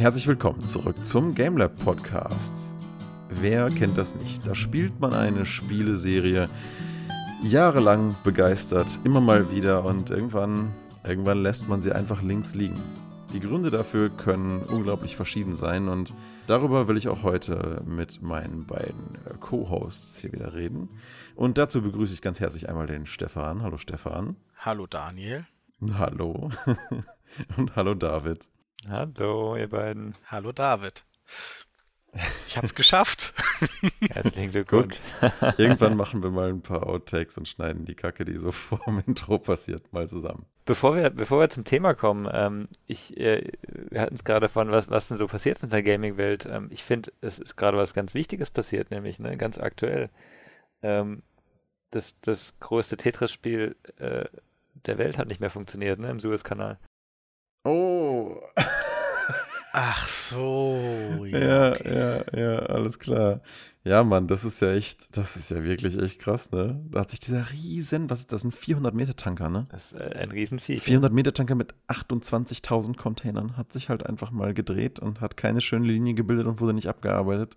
Herzlich willkommen zurück zum GameLab Podcast. Wer kennt das nicht? Da spielt man eine Spieleserie jahrelang begeistert, immer mal wieder und irgendwann, irgendwann lässt man sie einfach links liegen. Die Gründe dafür können unglaublich verschieden sein und darüber will ich auch heute mit meinen beiden Co-Hosts hier wieder reden. Und dazu begrüße ich ganz herzlich einmal den Stefan. Hallo Stefan. Hallo Daniel. Hallo. und hallo David. Hallo, ihr beiden. Hallo David. Ich hab's geschafft. Herzlichen Glückwunsch. Irgendwann machen wir mal ein paar Outtakes und schneiden die Kacke, die so vor dem Intro passiert, mal zusammen. Bevor wir, bevor wir zum Thema kommen, ähm, ich, äh, wir hatten es gerade von, was, was denn so passiert in der Gaming-Welt. Ähm, ich finde, es ist gerade was ganz Wichtiges passiert, nämlich ne, ganz aktuell. Ähm, das, das größte Tetris-Spiel äh, der Welt hat nicht mehr funktioniert, ne, im Suezkanal. Oh. Ach so. Ja, ja, okay. ja, ja, alles klar. Ja, Mann, das ist ja echt, das ist ja wirklich echt krass, ne? Da hat sich dieser riesen, was ist das, ein 400 Meter Tanker, ne? Das ist äh, ein Riesenziel. 400 Meter Tanker mit 28.000 Containern hat sich halt einfach mal gedreht und hat keine schöne Linie gebildet und wurde nicht abgearbeitet.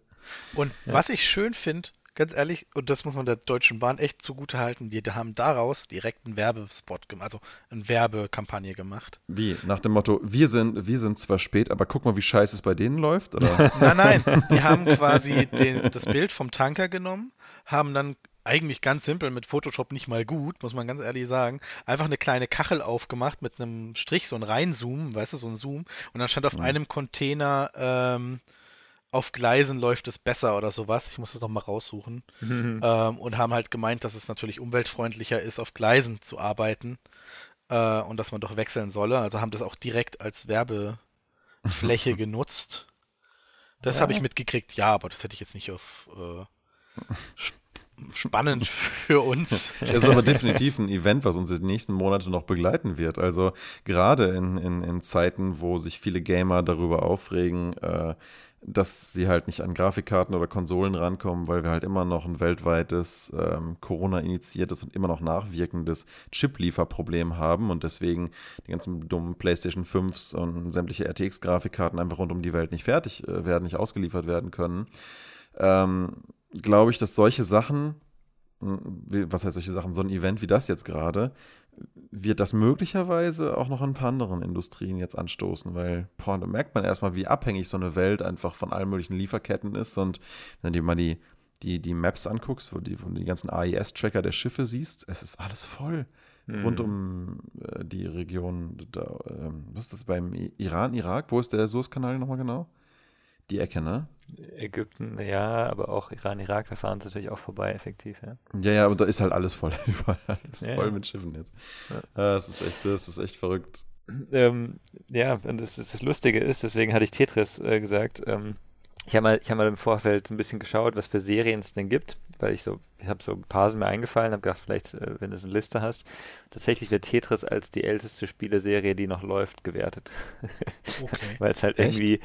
Und ja. was ich schön finde, ganz ehrlich, und das muss man der Deutschen Bahn echt zugute halten, die haben daraus direkt einen Werbespot gemacht, also eine Werbekampagne gemacht. Wie? Nach dem Motto, wir sind, wir sind zwar spät, aber guck mal, wie scheiße es bei denen läuft? Oder? nein, nein, die haben quasi den, das Bild vom Tanker genommen, haben dann eigentlich ganz simpel mit Photoshop nicht mal gut, muss man ganz ehrlich sagen. Einfach eine kleine Kachel aufgemacht mit einem Strich, so ein Reinzoom, weißt du, so ein Zoom. Und dann stand auf mhm. einem Container ähm, auf Gleisen läuft es besser oder sowas. Ich muss das nochmal raussuchen. Mhm. Ähm, und haben halt gemeint, dass es natürlich umweltfreundlicher ist, auf Gleisen zu arbeiten äh, und dass man doch wechseln solle. Also haben das auch direkt als Werbefläche genutzt. Das ja. habe ich mitgekriegt, ja, aber das hätte ich jetzt nicht auf äh, spannend für uns. Es ist aber definitiv ein Event, was uns in den nächsten Monaten noch begleiten wird. Also gerade in, in, in Zeiten, wo sich viele Gamer darüber aufregen, äh, dass sie halt nicht an Grafikkarten oder Konsolen rankommen, weil wir halt immer noch ein weltweites ähm, Corona-initiiertes und immer noch nachwirkendes Chip-Lieferproblem haben und deswegen die ganzen dummen PlayStation 5s und sämtliche RTX-Grafikkarten einfach rund um die Welt nicht fertig äh, werden, nicht ausgeliefert werden können. Ähm, Glaube ich, dass solche Sachen, was heißt solche Sachen, so ein Event wie das jetzt gerade, wird das möglicherweise auch noch in ein paar anderen Industrien jetzt anstoßen, weil boah, da merkt man erstmal, wie abhängig so eine Welt einfach von allen möglichen Lieferketten ist. Und wenn du dir mal die, die, die Maps anguckst, wo, die, wo du die ganzen AIS-Tracker der Schiffe siehst, es ist alles voll. Mhm. Rund um äh, die Region, da, äh, was ist das beim Iran, Irak? Wo ist der Suezkanal nochmal genau? Die Ecke, ne? Ägypten, ja, aber auch Iran, Irak, da fahren sie natürlich auch vorbei, effektiv, ja. Ja, ja, aber da ist halt alles voll, überall alles ja, voll mit Schiffen jetzt. Ja. Das ist echt, das ist echt verrückt. Ähm, ja, und das, das, Lustige ist, deswegen hatte ich Tetris äh, gesagt, ähm, ich habe mal, hab mal im Vorfeld ein bisschen geschaut, was für Serien es denn gibt, weil ich so, ich habe so ein paar sind mir eingefallen, habe gedacht, vielleicht, äh, wenn du so eine Liste hast. Tatsächlich wird Tetris als die älteste Spieleserie, die noch läuft, gewertet. Okay. weil es halt Echt? irgendwie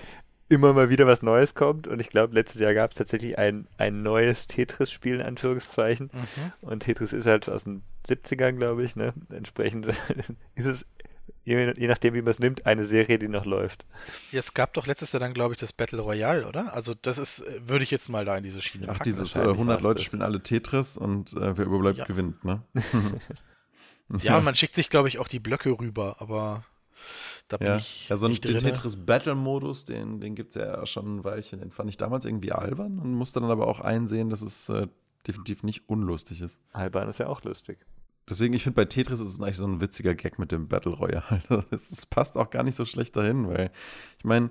immer mal wieder was Neues kommt. Und ich glaube, letztes Jahr gab es tatsächlich ein, ein neues Tetris-Spiel, in Anführungszeichen. Mhm. Und Tetris ist halt aus den 70ern, glaube ich. Ne? Entsprechend ist es, je, je nachdem, wie man es nimmt, eine Serie, die noch läuft. Ja, es gab doch letztes Jahr dann, glaube ich, das Battle Royale, oder? Also das ist, würde ich jetzt mal da in diese Schiene Ach, packen. dieses äh, 100 Leute spielen alle Tetris und äh, wer überbleibt, ja. gewinnt, ne? ja, man schickt sich, glaube ich, auch die Blöcke rüber, aber da bin ja. ich. Ja, so einen Tetris Battle-Modus, den, den gibt es ja schon ein Weilchen. Den fand ich damals irgendwie albern und musste dann aber auch einsehen, dass es äh, definitiv nicht unlustig ist. Albern ist ja auch lustig. Deswegen, ich finde, bei Tetris ist es eigentlich so ein witziger Gag mit dem Battle Royale. Es passt auch gar nicht so schlecht dahin, weil ich meine,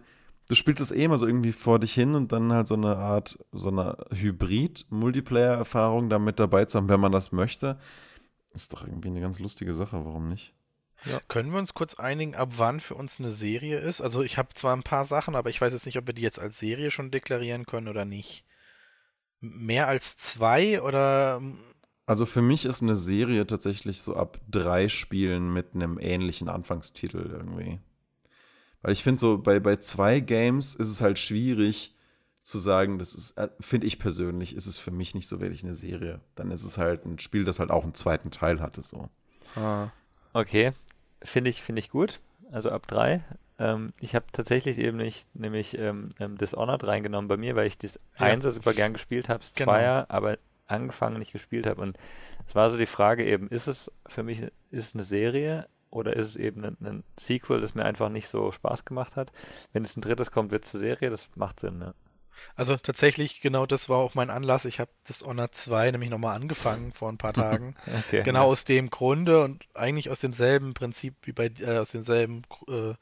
du spielst es eh immer so irgendwie vor dich hin und dann halt so eine Art, so eine Hybrid-Multiplayer-Erfahrung da mit dabei zu haben, wenn man das möchte. Ist doch irgendwie eine ganz lustige Sache, warum nicht? Ja. Können wir uns kurz einigen, ab wann für uns eine Serie ist? Also ich habe zwar ein paar Sachen, aber ich weiß jetzt nicht, ob wir die jetzt als Serie schon deklarieren können oder nicht. Mehr als zwei oder? Also für mich ist eine Serie tatsächlich so ab drei Spielen mit einem ähnlichen Anfangstitel irgendwie. Weil ich finde so, bei, bei zwei Games ist es halt schwierig zu sagen, das ist, äh, finde ich persönlich, ist es für mich nicht so wirklich eine Serie. Dann ist es halt ein Spiel, das halt auch einen zweiten Teil hatte, so. Ah. Okay, Finde ich, finde ich gut. Also ab drei. Ähm, ich habe tatsächlich eben nicht, nämlich ähm, ähm, Dishonored reingenommen bei mir, weil ich das ja. Einser super gern gespielt habe, das genau. Zweier, aber angefangen nicht gespielt habe. Und es war so die Frage eben, ist es für mich, ist es eine Serie oder ist es eben ein, ein, Sequel, das mir einfach nicht so Spaß gemacht hat? Wenn es ein drittes kommt, wird es eine Serie, das macht Sinn, ne? Also tatsächlich, genau das war auch mein Anlass. Ich habe das Honor 2 nämlich nochmal angefangen vor ein paar Tagen. okay, genau ja. aus dem Grunde und eigentlich aus demselben Prinzip wie bei äh, aus demselben äh,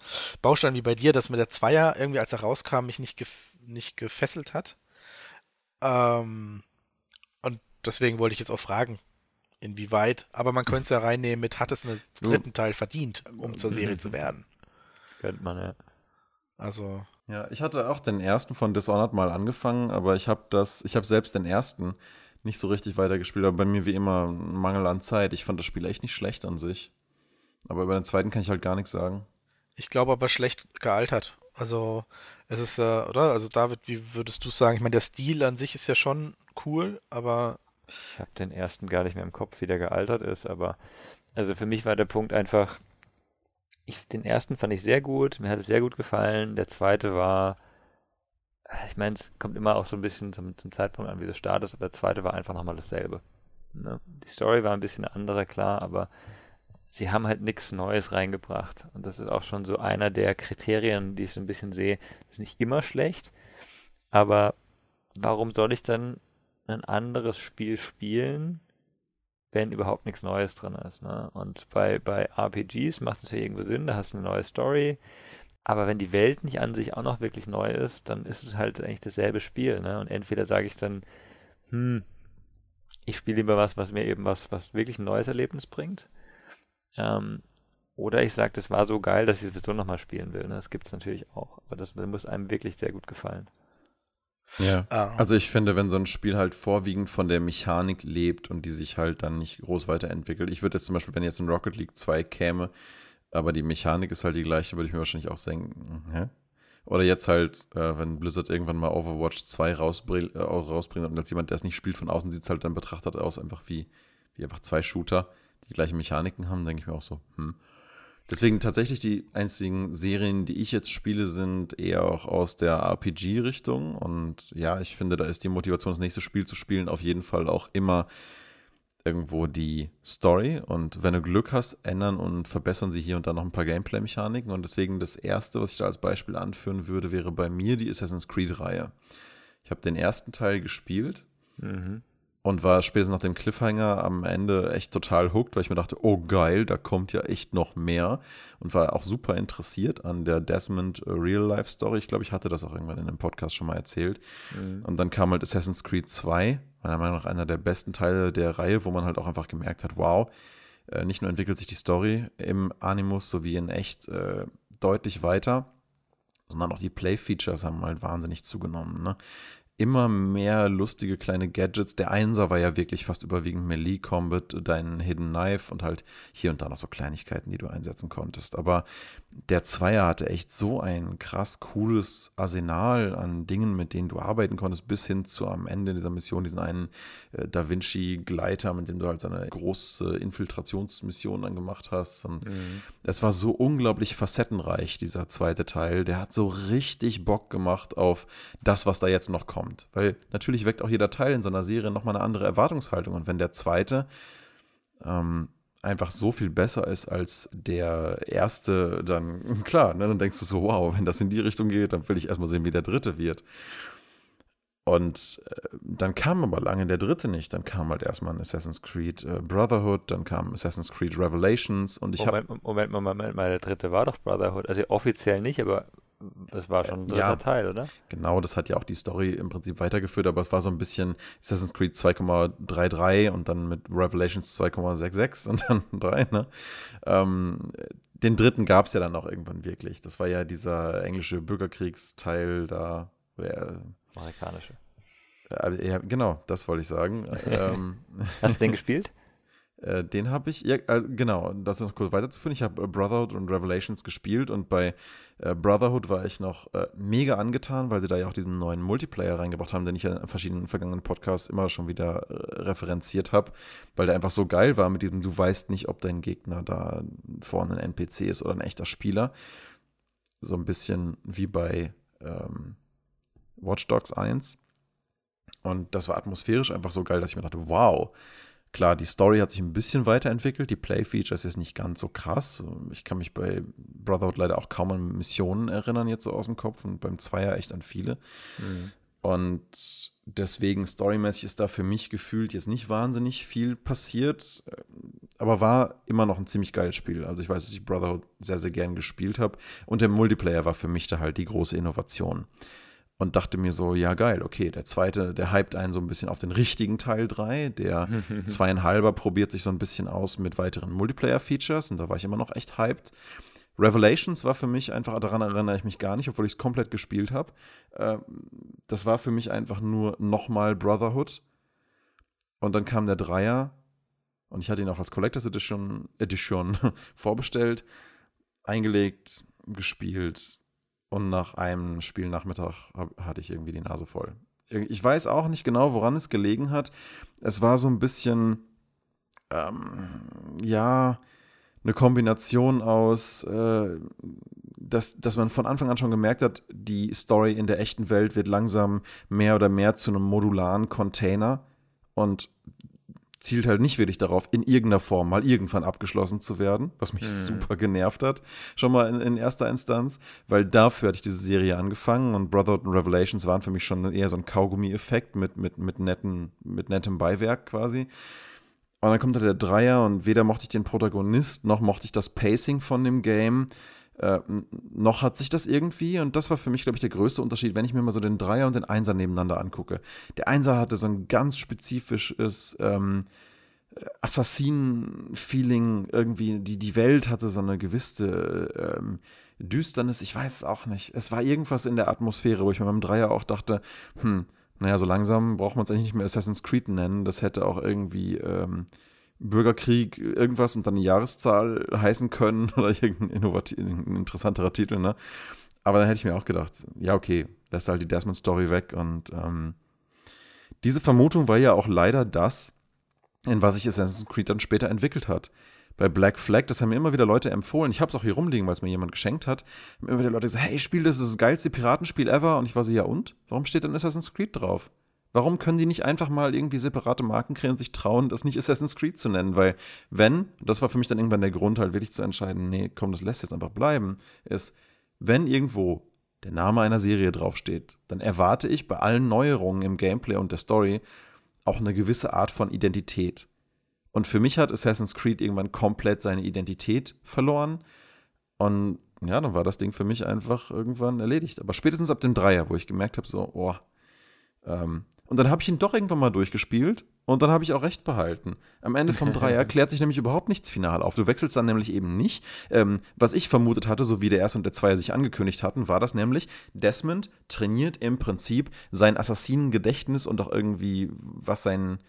Baustein wie bei dir, dass mir der Zweier irgendwie, als er rauskam, mich nicht, gef nicht gefesselt hat. Ähm, und deswegen wollte ich jetzt auch fragen, inwieweit. Aber man könnte es ja reinnehmen mit, hat es einen dritten Teil verdient, um zur Serie zu werden. Könnte man, ja. Also. Ja, ich hatte auch den ersten von Dishonored mal angefangen, aber ich habe das, ich habe selbst den ersten nicht so richtig weitergespielt, aber bei mir wie immer ein Mangel an Zeit. Ich fand das Spiel echt nicht schlecht an sich. Aber über den zweiten kann ich halt gar nichts sagen. Ich glaube aber schlecht gealtert. Also es ist, äh, oder? Also David, wie würdest du sagen? Ich meine, der Stil an sich ist ja schon cool, aber. Ich habe den ersten gar nicht mehr im Kopf, wie der gealtert ist, aber also für mich war der Punkt einfach, ich, den ersten fand ich sehr gut, mir hat es sehr gut gefallen. Der zweite war, ich meine, es kommt immer auch so ein bisschen zum, zum Zeitpunkt an, wie das startet, aber der zweite war einfach nochmal dasselbe. Ne? Die Story war ein bisschen andere, klar, aber sie haben halt nichts Neues reingebracht. Und das ist auch schon so einer der Kriterien, die ich so ein bisschen sehe. Ist nicht immer schlecht, aber warum soll ich dann ein anderes Spiel spielen, wenn überhaupt nichts Neues drin ist. Ne? Und bei, bei RPGs macht es ja irgendwo Sinn, da hast du eine neue Story. Aber wenn die Welt nicht an sich auch noch wirklich neu ist, dann ist es halt eigentlich dasselbe Spiel. Ne? Und entweder sage ich dann, hm, ich spiele lieber was, was mir eben was, was wirklich ein neues Erlebnis bringt. Ähm, oder ich sage, das war so geil, dass ich es sowieso nochmal spielen will. Ne? Das gibt es natürlich auch. Aber das, das muss einem wirklich sehr gut gefallen. Ja. Ah. Also ich finde, wenn so ein Spiel halt vorwiegend von der Mechanik lebt und die sich halt dann nicht groß weiterentwickelt. Ich würde jetzt zum Beispiel, wenn jetzt ein Rocket League 2 käme, aber die Mechanik ist halt die gleiche, würde ich mir wahrscheinlich auch denken, hä? Oder jetzt halt, äh, wenn Blizzard irgendwann mal Overwatch 2 rausbring, äh, rausbringt und als jemand, der es nicht spielt, von außen sieht es halt dann betrachtet aus, einfach wie, wie einfach zwei Shooter, die gleiche Mechaniken haben, denke ich mir auch so, hm. Deswegen tatsächlich die einzigen Serien, die ich jetzt spiele, sind eher auch aus der RPG-Richtung. Und ja, ich finde, da ist die Motivation, das nächste Spiel zu spielen, auf jeden Fall auch immer irgendwo die Story. Und wenn du Glück hast, ändern und verbessern sie hier und da noch ein paar Gameplay-Mechaniken. Und deswegen das erste, was ich da als Beispiel anführen würde, wäre bei mir die Assassin's Creed-Reihe. Ich habe den ersten Teil gespielt. Mhm und war spätestens nach dem Cliffhanger am Ende echt total hooked, weil ich mir dachte, oh geil, da kommt ja echt noch mehr und war auch super interessiert an der Desmond Real-Life Story. Ich glaube, ich hatte das auch irgendwann in einem Podcast schon mal erzählt. Mhm. Und dann kam halt Assassin's Creed 2, meiner Meinung nach einer der besten Teile der Reihe, wo man halt auch einfach gemerkt hat, wow, äh, nicht nur entwickelt sich die Story im Animus sowie in echt äh, deutlich weiter, sondern auch die Play-Features haben halt wahnsinnig zugenommen. Ne? Immer mehr lustige kleine Gadgets. Der Einser war ja wirklich fast überwiegend Melee Combat, dein Hidden Knife und halt hier und da noch so Kleinigkeiten, die du einsetzen konntest. Aber der Zweier hatte echt so ein krass cooles Arsenal an Dingen, mit denen du arbeiten konntest, bis hin zu am Ende dieser Mission diesen einen äh, Da Vinci Gleiter, mit dem du halt seine große Infiltrationsmission dann gemacht hast. Und mhm. es war so unglaublich facettenreich, dieser zweite Teil. Der hat so richtig Bock gemacht auf das, was da jetzt noch kommt kommt. Weil natürlich weckt auch jeder Teil in so einer Serie nochmal eine andere Erwartungshaltung. Und wenn der zweite ähm, einfach so viel besser ist als der erste, dann klar, ne, dann denkst du so, wow, wenn das in die Richtung geht, dann will ich erstmal sehen, wie der dritte wird. Und äh, dann kam aber lange der dritte nicht. Dann kam halt erstmal ein Assassin's Creed äh, Brotherhood, dann kam Assassin's Creed Revelations und ich habe. Moment, Moment, Moment, Moment, mal, der dritte war doch Brotherhood. Also offiziell nicht, aber das war schon ein dritter ja, Teil, oder? Genau, das hat ja auch die Story im Prinzip weitergeführt, aber es war so ein bisschen Assassin's Creed 2,33 und dann mit Revelations 2,66 und dann 3, ne? Ähm, den dritten gab es ja dann auch irgendwann wirklich. Das war ja dieser englische Bürgerkriegsteil da. Wer, Amerikanische. Äh, ja, genau, das wollte ich sagen. ähm, Hast du den gespielt? Äh, den habe ich, ja, also genau, das ist noch kurz weiterzuführen. Ich habe äh, Brotherhood und Revelations gespielt und bei äh, Brotherhood war ich noch äh, mega angetan, weil sie da ja auch diesen neuen Multiplayer reingebracht haben, den ich ja in verschiedenen vergangenen Podcasts immer schon wieder äh, referenziert habe, weil der einfach so geil war mit diesem, du weißt nicht, ob dein Gegner da vorne ein NPC ist oder ein echter Spieler. so ein bisschen wie bei ähm, Watch Dogs 1. Und das war atmosphärisch einfach so geil, dass ich mir dachte, wow. Klar, die Story hat sich ein bisschen weiterentwickelt. Die Play-Features ist nicht ganz so krass. Ich kann mich bei Brotherhood leider auch kaum an Missionen erinnern, jetzt so aus dem Kopf. Und beim Zweier echt an viele. Mhm. Und deswegen storymäßig ist da für mich gefühlt jetzt nicht wahnsinnig viel passiert, aber war immer noch ein ziemlich geiles Spiel. Also ich weiß, dass ich Brotherhood sehr, sehr gern gespielt habe und der Multiplayer war für mich da halt die große Innovation. Und dachte mir so, ja geil, okay, der zweite, der hypt einen so ein bisschen auf den richtigen Teil 3. Der zweieinhalber probiert sich so ein bisschen aus mit weiteren Multiplayer-Features und da war ich immer noch echt hyped. Revelations war für mich einfach, daran erinnere ich mich gar nicht, obwohl ich es komplett gespielt habe. Äh, das war für mich einfach nur nochmal Brotherhood. Und dann kam der Dreier und ich hatte ihn auch als Collectors Edition, Edition vorbestellt, eingelegt, gespielt und nach einem Spielnachmittag hatte ich irgendwie die Nase voll. Ich weiß auch nicht genau, woran es gelegen hat. Es war so ein bisschen, ähm, ja, eine Kombination aus, äh, dass, dass man von Anfang an schon gemerkt hat, die Story in der echten Welt wird langsam mehr oder mehr zu einem modularen Container und zielt halt nicht wirklich darauf, in irgendeiner Form mal irgendwann abgeschlossen zu werden, was mich hm. super genervt hat, schon mal in, in, erster Instanz, weil dafür hatte ich diese Serie angefangen und Brotherhood und Revelations waren für mich schon eher so ein Kaugummi-Effekt mit, mit, mit, netten, mit nettem Beiwerk quasi. Und dann kommt da der Dreier und weder mochte ich den Protagonist, noch mochte ich das Pacing von dem Game. Äh, noch hat sich das irgendwie, und das war für mich, glaube ich, der größte Unterschied, wenn ich mir mal so den Dreier und den Einser nebeneinander angucke. Der Einser hatte so ein ganz spezifisches ähm, Assassinen-Feeling, irgendwie, die, die Welt hatte so eine gewisse ähm, Düsternis, ich weiß es auch nicht. Es war irgendwas in der Atmosphäre, wo ich mir beim Dreier auch dachte, hm, naja, so langsam braucht man es eigentlich nicht mehr Assassin's Creed nennen. Das hätte auch irgendwie ähm, Bürgerkrieg irgendwas und dann eine Jahreszahl heißen können oder irgendein ein interessanterer Titel, ne? Aber dann hätte ich mir auch gedacht, ja, okay, lässt halt die Desmond-Story weg und ähm, diese Vermutung war ja auch leider das, in was sich Assassin's Creed dann später entwickelt hat bei Black Flag, das haben mir immer wieder Leute empfohlen. Ich habe es auch hier rumliegen, weil es mir jemand geschenkt hat. Haben immer wieder Leute gesagt, hey, spiel das, das ist das geilste Piratenspiel ever. Und ich war so, ja und? Warum steht dann Assassin's Creed drauf? Warum können die nicht einfach mal irgendwie separate Marken kreieren und sich trauen, das nicht Assassin's Creed zu nennen? Weil, wenn, das war für mich dann irgendwann der Grund, halt wirklich zu entscheiden, nee, komm, das lässt jetzt einfach bleiben, ist, wenn irgendwo der Name einer Serie draufsteht, dann erwarte ich bei allen Neuerungen im Gameplay und der Story auch eine gewisse Art von Identität. Und für mich hat Assassin's Creed irgendwann komplett seine Identität verloren. Und ja, dann war das Ding für mich einfach irgendwann erledigt. Aber spätestens ab dem Dreier, wo ich gemerkt habe, so, oh. Ähm, und dann habe ich ihn doch irgendwann mal durchgespielt und dann habe ich auch recht behalten. Am Ende vom Dreier klärt sich nämlich überhaupt nichts final auf. Du wechselst dann nämlich eben nicht. Ähm, was ich vermutet hatte, so wie der erste und der Zweier sich angekündigt hatten, war das nämlich, Desmond trainiert im Prinzip sein Assassinengedächtnis und auch irgendwie, was sein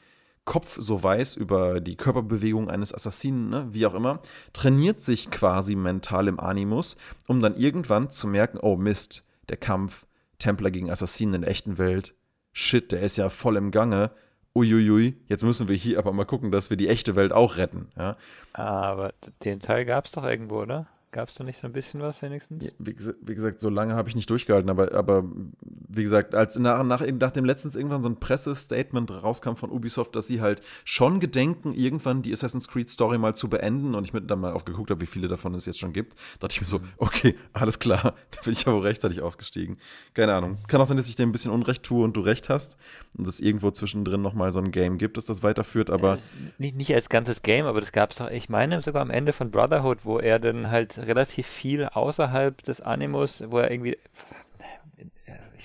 Kopf so weiß über die Körperbewegung eines Assassinen, ne, wie auch immer, trainiert sich quasi mental im Animus, um dann irgendwann zu merken, oh Mist, der Kampf Templer gegen Assassinen in der echten Welt, shit, der ist ja voll im Gange. Uiuiui, jetzt müssen wir hier aber mal gucken, dass wir die echte Welt auch retten. Ja. Aber den Teil gab es doch irgendwo, oder? Gab es da nicht so ein bisschen was wenigstens? Wie, wie, gesagt, so lange habe ich nicht durchgehalten, aber, aber wie gesagt, als nach, nach, nachdem letztens irgendwann so ein Pressestatement rauskam von Ubisoft, dass sie halt schon gedenken, irgendwann die Assassin's Creed Story mal zu beenden und ich mir dann mal aufgeguckt habe, wie viele davon es jetzt schon gibt, dachte ich mir so, okay, alles klar, da bin ich aber rechtzeitig ausgestiegen. Keine Ahnung. Kann auch sein, dass ich dir ein bisschen Unrecht tue und du recht hast und es irgendwo zwischendrin nochmal so ein Game gibt, das das weiterführt, aber. Äh, nicht, nicht als ganzes Game, aber das gab es doch, ich meine sogar am Ende von Brotherhood, wo er dann halt relativ viel außerhalb des Animus, wo er irgendwie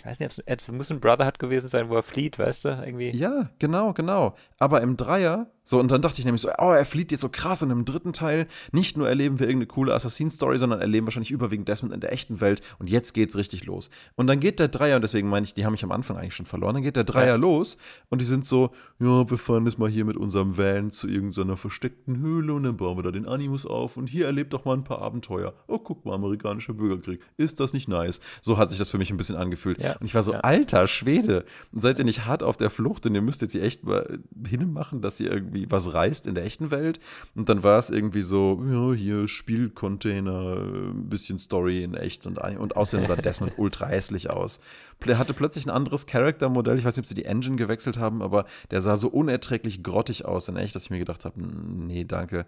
ich weiß nicht, es ein Muslim Brotherhood gewesen sein, wo er flieht, weißt du, irgendwie. Ja, genau, genau. Aber im Dreier so, und dann dachte ich nämlich so, oh, er flieht jetzt so krass. Und im dritten Teil nicht nur erleben wir irgendeine coole Assassin-Story, sondern erleben wahrscheinlich überwiegend Desmond in der echten Welt. Und jetzt geht's richtig los. Und dann geht der Dreier, und deswegen meine ich, die haben mich am Anfang eigentlich schon verloren. Dann geht der Dreier ja. los und die sind so, ja, wir fahren jetzt mal hier mit unserem Van zu irgendeiner versteckten Höhle und dann bauen wir da den Animus auf. Und hier erlebt doch mal ein paar Abenteuer. Oh, guck mal, amerikanischer Bürgerkrieg. Ist das nicht nice? So hat sich das für mich ein bisschen angefühlt. Ja. Und ich war so, ja. alter Schwede, seid ihr nicht hart auf der Flucht und ihr müsst jetzt hier echt mal hinmachen, dass ihr irgendwie irgendwie was reist in der echten Welt. Und dann war es irgendwie so, ja, hier Spielcontainer, ein bisschen Story in echt und, und außerdem sah Desmond ultra hässlich aus. Er hatte plötzlich ein anderes Charaktermodell. Ich weiß nicht, ob sie die Engine gewechselt haben, aber der sah so unerträglich grottig aus in echt, dass ich mir gedacht habe, nee, danke.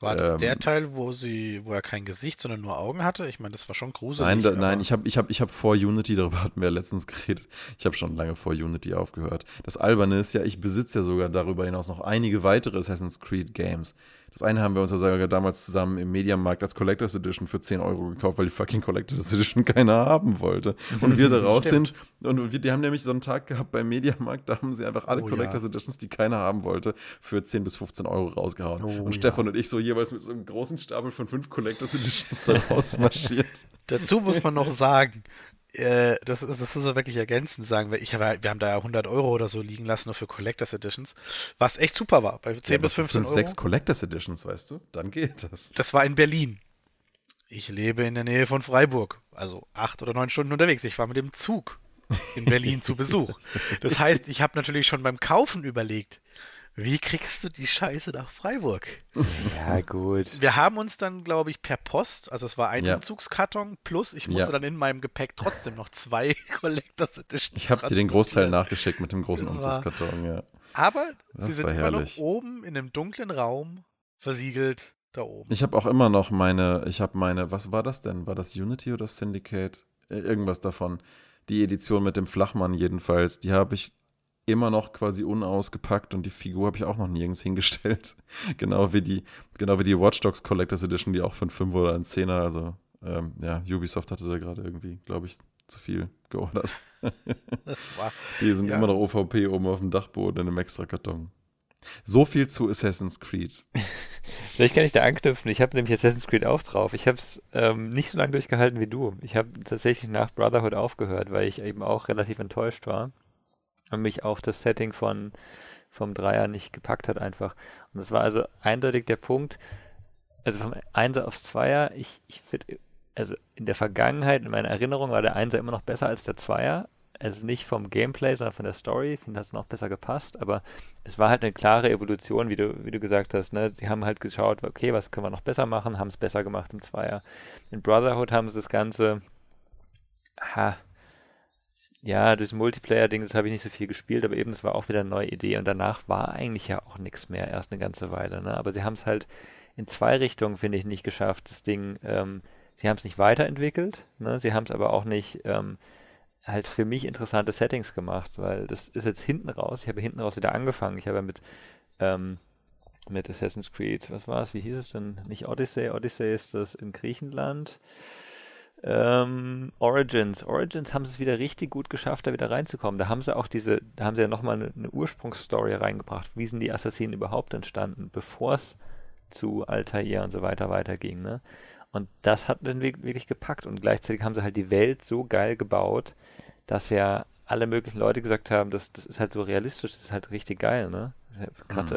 War das ähm, der Teil, wo sie, wo er kein Gesicht, sondern nur Augen hatte? Ich meine, das war schon gruselig. Nein, da, nein, ich habe ich hab, ich hab vor Unity, darüber hatten wir ja letztens geredet, ich habe schon lange vor Unity aufgehört. Das Alberne ist ja, ich besitze ja sogar darüber hinaus noch einige weitere Assassin's Creed Games. Das eine haben wir uns ja sogar damals zusammen im Mediamarkt als Collectors Edition für 10 Euro gekauft, weil die fucking Collectors Edition keiner haben wollte. Und wir da raus sind und wir, die haben nämlich so einen Tag gehabt beim Mediamarkt, da haben sie einfach alle oh, Collectors ja. Editions, die keiner haben wollte, für 10 bis 15 Euro rausgehauen. Oh, und Stefan ja. und ich so jeweils mit so einem großen Stapel von fünf Collectors Editions da rausmarschiert. Dazu muss man noch sagen, äh, das, das, muss man wirklich ergänzend sagen, weil ich hab, wir haben da ja 100 Euro oder so liegen lassen nur für Collectors Editions, was echt super war, bei 10 ja, bis 15 5, Euro. 6 Collectors Editions, weißt du, dann geht das. Das war in Berlin. Ich lebe in der Nähe von Freiburg, also acht oder neun Stunden unterwegs. Ich war mit dem Zug in Berlin zu Besuch. Das heißt, ich habe natürlich schon beim Kaufen überlegt, wie kriegst du die Scheiße nach Freiburg? Ja, gut. Wir haben uns dann, glaube ich, per Post, also es war ein ja. Umzugskarton plus, ich musste ja. dann in meinem Gepäck trotzdem noch zwei Collectors Edition. Ich habe dir den Großteil nachgeschickt mit dem großen Umzugskarton, ja. Aber das sie sind immer noch oben in einem dunklen Raum versiegelt da oben. Ich habe auch immer noch meine, ich habe meine, was war das denn? War das Unity oder Syndicate? Irgendwas davon. Die Edition mit dem Flachmann jedenfalls, die habe ich immer noch quasi unausgepackt und die Figur habe ich auch noch nirgends hingestellt. genau wie die, genau wie die Watch Dogs Collectors Edition, die auch von 5 oder ein 10er, also ähm, ja, Ubisoft hatte da gerade irgendwie, glaube ich, zu viel geordert. war, die sind ja. immer noch OVP oben auf dem Dachboden in einem extra Karton. So viel zu Assassin's Creed. Vielleicht kann ich da anknüpfen. Ich habe nämlich Assassin's Creed auch drauf. Ich habe es ähm, nicht so lange durchgehalten wie du. Ich habe tatsächlich nach Brotherhood aufgehört, weil ich eben auch relativ enttäuscht war und mich auch das Setting von vom Dreier nicht gepackt hat einfach. Und das war also eindeutig der Punkt, also vom Einser aufs Zweier, ich, ich finde, also in der Vergangenheit, in meiner Erinnerung war der Einser immer noch besser als der Zweier. Also nicht vom Gameplay, sondern von der Story. Ich finde, das noch besser gepasst. Aber es war halt eine klare Evolution, wie du, wie du gesagt hast. Ne? Sie haben halt geschaut, okay, was können wir noch besser machen, haben es besser gemacht im Zweier. In Brotherhood haben sie das Ganze, ha, ja, das Multiplayer-Ding, das habe ich nicht so viel gespielt, aber eben, das war auch wieder eine neue Idee und danach war eigentlich ja auch nichts mehr, erst eine ganze Weile. Ne? Aber sie haben es halt in zwei Richtungen, finde ich, nicht geschafft, das Ding. Ähm, sie haben es nicht weiterentwickelt, ne? sie haben es aber auch nicht ähm, halt für mich interessante Settings gemacht, weil das ist jetzt hinten raus. Ich habe hinten raus wieder angefangen. Ich habe ja mit, ähm, mit Assassin's Creed, was war es, wie hieß es denn? Nicht Odyssey, Odyssey ist das in Griechenland. Ähm, Origins. Origins haben es wieder richtig gut geschafft, da wieder reinzukommen. Da haben sie auch diese, da haben sie ja nochmal eine, eine Ursprungsstory reingebracht. Wie sind die Assassinen überhaupt entstanden, bevor es zu Altair und so weiter weiterging, ne? Und das hat dann wirklich gepackt und gleichzeitig haben sie halt die Welt so geil gebaut, dass ja alle möglichen Leute gesagt haben, das, das ist halt so realistisch, das ist halt richtig geil, ne? Ich habe gerade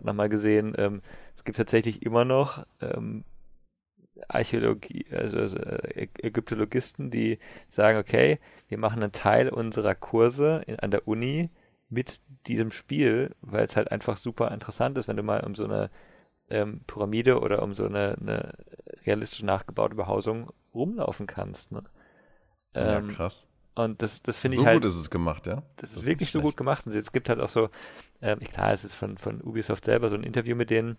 mhm. nochmal gesehen, ähm, es gibt tatsächlich immer noch ähm, Archäologie, also, also Ägyptologisten, die sagen, okay, wir machen einen Teil unserer Kurse in, an der Uni mit diesem Spiel, weil es halt einfach super interessant ist, wenn du mal um so eine ähm, Pyramide oder um so eine, eine realistisch nachgebaute Behausung rumlaufen kannst. Ne? Ähm, ja, krass. Und das, das finde so ich halt. So gut ist es gemacht, ja? Das, das ist wirklich so gut gemacht. Und es gibt halt auch so, ähm, klar, es ist von, von Ubisoft selber so ein Interview mit denen,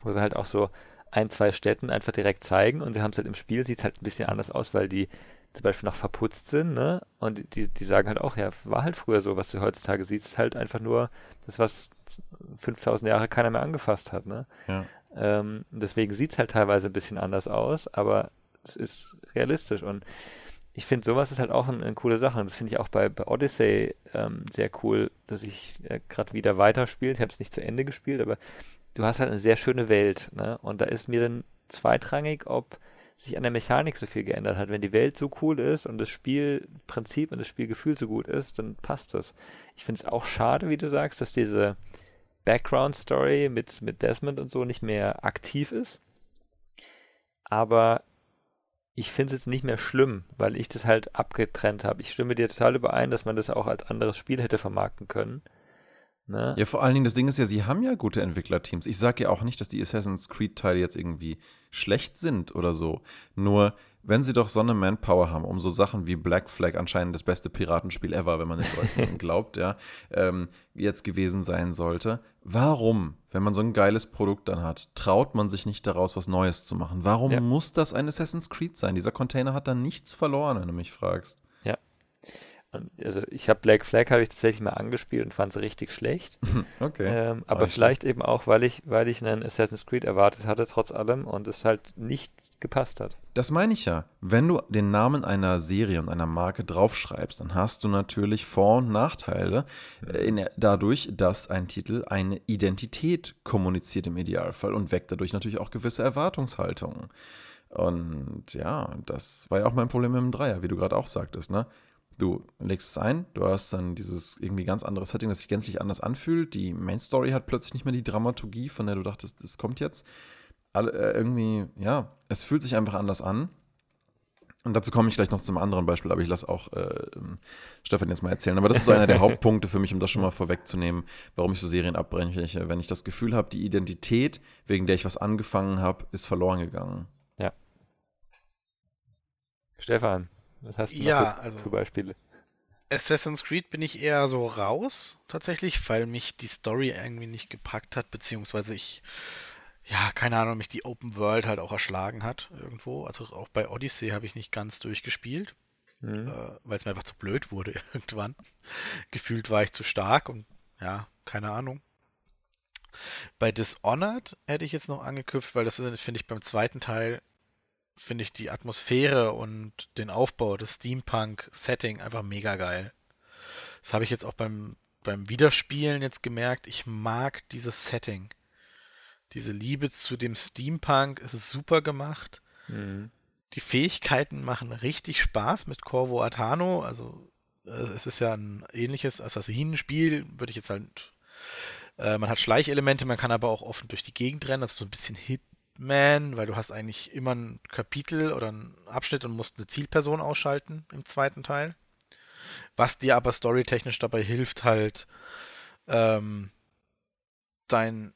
wo sie halt auch so ein, zwei Städten einfach direkt zeigen und sie haben es halt im Spiel, sieht es halt ein bisschen anders aus, weil die zum Beispiel noch verputzt sind, ne? Und die, die sagen halt auch, ja, war halt früher so, was du heutzutage siehst, ist halt einfach nur das, was 5000 Jahre keiner mehr angefasst hat, ne? Ja. Ähm, deswegen sieht es halt teilweise ein bisschen anders aus, aber es ist realistisch und ich finde, sowas ist halt auch eine, eine coole Sache. Und das finde ich auch bei, bei Odyssey ähm, sehr cool, dass ich äh, gerade wieder weiterspiele. Ich habe es nicht zu Ende gespielt, aber du hast halt eine sehr schöne Welt, ne? Und da ist mir dann zweitrangig, ob sich an der Mechanik so viel geändert hat. Wenn die Welt so cool ist und das Spielprinzip und das Spielgefühl so gut ist, dann passt das. Ich finde es auch schade, wie du sagst, dass diese Background-Story mit, mit Desmond und so nicht mehr aktiv ist. Aber ich finde es jetzt nicht mehr schlimm, weil ich das halt abgetrennt habe. Ich stimme dir total überein, dass man das auch als anderes Spiel hätte vermarkten können. Ne? Ja, vor allen Dingen, das Ding ist ja, sie haben ja gute Entwicklerteams. Ich sage ja auch nicht, dass die Assassin's Creed-Teile jetzt irgendwie schlecht sind oder so. Nur, wenn sie doch so eine Manpower haben, um so Sachen wie Black Flag, anscheinend das beste Piratenspiel ever, wenn man den Leuten glaubt, ja, ähm, jetzt gewesen sein sollte. Warum, wenn man so ein geiles Produkt dann hat, traut man sich nicht daraus, was Neues zu machen? Warum ja. muss das ein Assassin's Creed sein? Dieser Container hat da nichts verloren, wenn du mich fragst. Also ich habe Black Flag habe ich tatsächlich mal angespielt und fand es richtig schlecht. Okay. Ähm, aber vielleicht schlecht. eben auch, weil ich, weil ich einen Assassin's Creed erwartet hatte, trotz allem, und es halt nicht gepasst hat. Das meine ich ja. Wenn du den Namen einer Serie und einer Marke draufschreibst, dann hast du natürlich Vor- und Nachteile äh, in, dadurch, dass ein Titel eine Identität kommuniziert im Idealfall und weckt dadurch natürlich auch gewisse Erwartungshaltungen. Und ja, das war ja auch mein Problem mit dem Dreier, wie du gerade auch sagtest, ne? Du legst es ein, du hast dann dieses irgendwie ganz andere Setting, das sich gänzlich anders anfühlt. Die Main Story hat plötzlich nicht mehr die Dramaturgie, von der du dachtest, das kommt jetzt. Alle, äh, irgendwie, ja, es fühlt sich einfach anders an. Und dazu komme ich gleich noch zum anderen Beispiel, aber ich lasse auch äh, Stefan jetzt mal erzählen. Aber das ist so einer der Hauptpunkte für mich, um das schon mal vorwegzunehmen, warum ich so Serien abbreche. Wenn ich das Gefühl habe, die Identität, wegen der ich was angefangen habe, ist verloren gegangen. Ja. Stefan, was hast du ja, für, also, für Beispiele? Assassin's Creed bin ich eher so raus, tatsächlich, weil mich die Story irgendwie nicht gepackt hat, beziehungsweise ich, ja, keine Ahnung, mich die Open World halt auch erschlagen hat irgendwo. Also auch bei Odyssey habe ich nicht ganz durchgespielt, mhm. äh, weil es mir einfach zu blöd wurde irgendwann. Gefühlt war ich zu stark und ja, keine Ahnung. Bei Dishonored hätte ich jetzt noch angeknüpft, weil das finde ich beim zweiten Teil finde ich die Atmosphäre und den Aufbau des Steampunk-Setting einfach mega geil. Das habe ich jetzt auch beim, beim Wiederspielen jetzt gemerkt. Ich mag dieses Setting. Diese Liebe zu dem Steampunk, es ist super gemacht. Mhm. Die Fähigkeiten machen richtig Spaß mit Corvo Atano. Also äh, es ist ja ein ähnliches Assassinenspiel, würde ich jetzt halt. Äh, man hat Schleichelemente, man kann aber auch offen durch die Gegend rennen. Das ist so ein bisschen Hit man, weil du hast eigentlich immer ein Kapitel oder einen Abschnitt und musst eine Zielperson ausschalten im zweiten Teil. Was dir aber storytechnisch dabei hilft, halt ähm, dein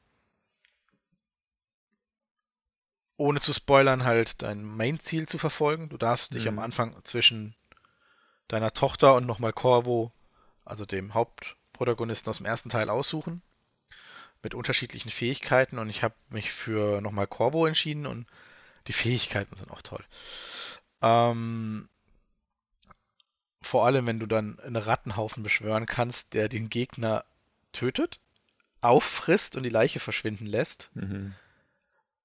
ohne zu spoilern, halt dein Main-Ziel zu verfolgen. Du darfst dich am mhm. Anfang zwischen deiner Tochter und nochmal Corvo, also dem Hauptprotagonisten aus dem ersten Teil, aussuchen mit unterschiedlichen Fähigkeiten und ich habe mich für nochmal Corvo entschieden und die Fähigkeiten sind auch toll. Ähm, vor allem, wenn du dann einen Rattenhaufen beschwören kannst, der den Gegner tötet, auffrisst und die Leiche verschwinden lässt. Mhm.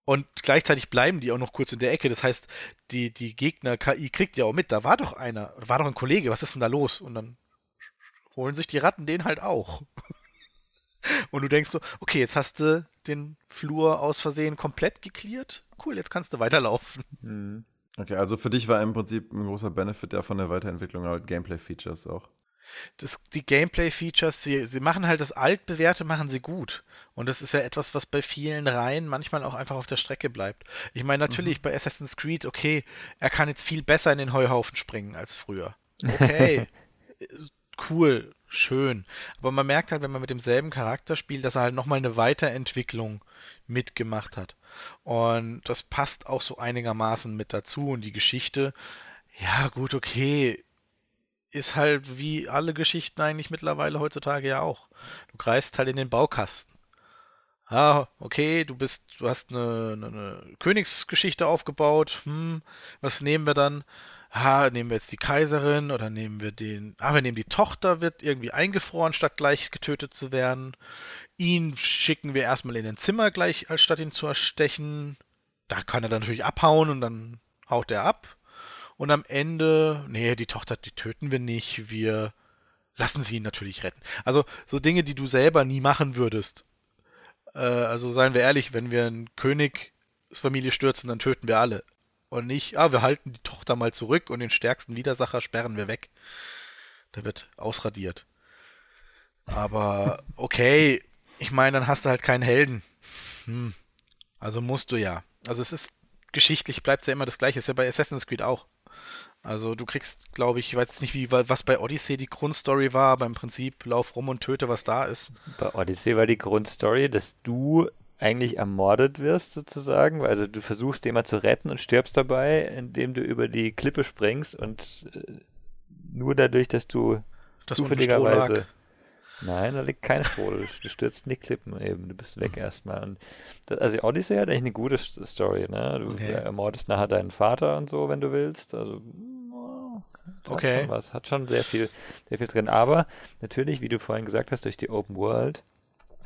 Und gleichzeitig bleiben die auch noch kurz in der Ecke. Das heißt, die, die Gegner-KI kriegt ja auch mit, da war doch einer, war doch ein Kollege, was ist denn da los? Und dann holen sich die Ratten den halt auch. Und du denkst so, okay, jetzt hast du den Flur aus Versehen komplett geklärt. Cool, jetzt kannst du weiterlaufen. Mhm. Okay, also für dich war im Prinzip ein großer Benefit der von der Weiterentwicklung halt Gameplay-Features auch. Das, die Gameplay-Features, sie, sie machen halt das Altbewährte, machen sie gut. Und das ist ja etwas, was bei vielen Reihen manchmal auch einfach auf der Strecke bleibt. Ich meine, natürlich mhm. bei Assassin's Creed, okay, er kann jetzt viel besser in den Heuhaufen springen als früher. Okay, cool, schön. Aber man merkt halt, wenn man mit demselben Charakter spielt, dass er halt nochmal eine Weiterentwicklung mitgemacht hat. Und das passt auch so einigermaßen mit dazu. Und die Geschichte, ja gut, okay, ist halt wie alle Geschichten eigentlich mittlerweile heutzutage ja auch. Du greifst halt in den Baukasten. Ah, okay, du bist, du hast eine, eine, eine Königsgeschichte aufgebaut. Hm, was nehmen wir dann? Ha, nehmen wir jetzt die Kaiserin oder nehmen wir den, ah, wir nehmen die Tochter, wird irgendwie eingefroren, statt gleich getötet zu werden. Ihn schicken wir erstmal in ein Zimmer gleich, als statt ihn zu erstechen. Da kann er dann natürlich abhauen und dann haut er ab. Und am Ende, nee, die Tochter, die töten wir nicht, wir lassen sie ihn natürlich retten. Also so Dinge, die du selber nie machen würdest. Äh, also seien wir ehrlich, wenn wir einen König Familie stürzen, dann töten wir alle. Und nicht, ah, wir halten die Tochter mal zurück und den stärksten Widersacher sperren wir weg. Der wird ausradiert. Aber okay, ich meine, dann hast du halt keinen Helden. Hm. Also musst du ja. Also es ist geschichtlich bleibt es ja immer das gleiche. Ist ja bei Assassin's Creed auch. Also du kriegst, glaube ich, ich weiß nicht, wie was bei Odyssey die Grundstory war, aber im Prinzip lauf rum und töte, was da ist. Bei Odyssey war die Grundstory, dass du eigentlich ermordet wirst, sozusagen. Also du versuchst jemand zu retten und stirbst dabei, indem du über die Klippe springst und äh, nur dadurch, dass du Das zufälligerweise. Nein, da liegt kein Stroh. Du, stürzt in die Klippen eben. Du bist weg erstmal. Und das, also Odyssey hat eigentlich eine gute Story, ne? Du Okay. ermordest nachher deinen Vater und so, wenn du willst. Also oh, hat Okay. schon was. Hat schon sehr viel, sehr viel drin. Aber natürlich, wie du vorhin gesagt hast, durch die Open World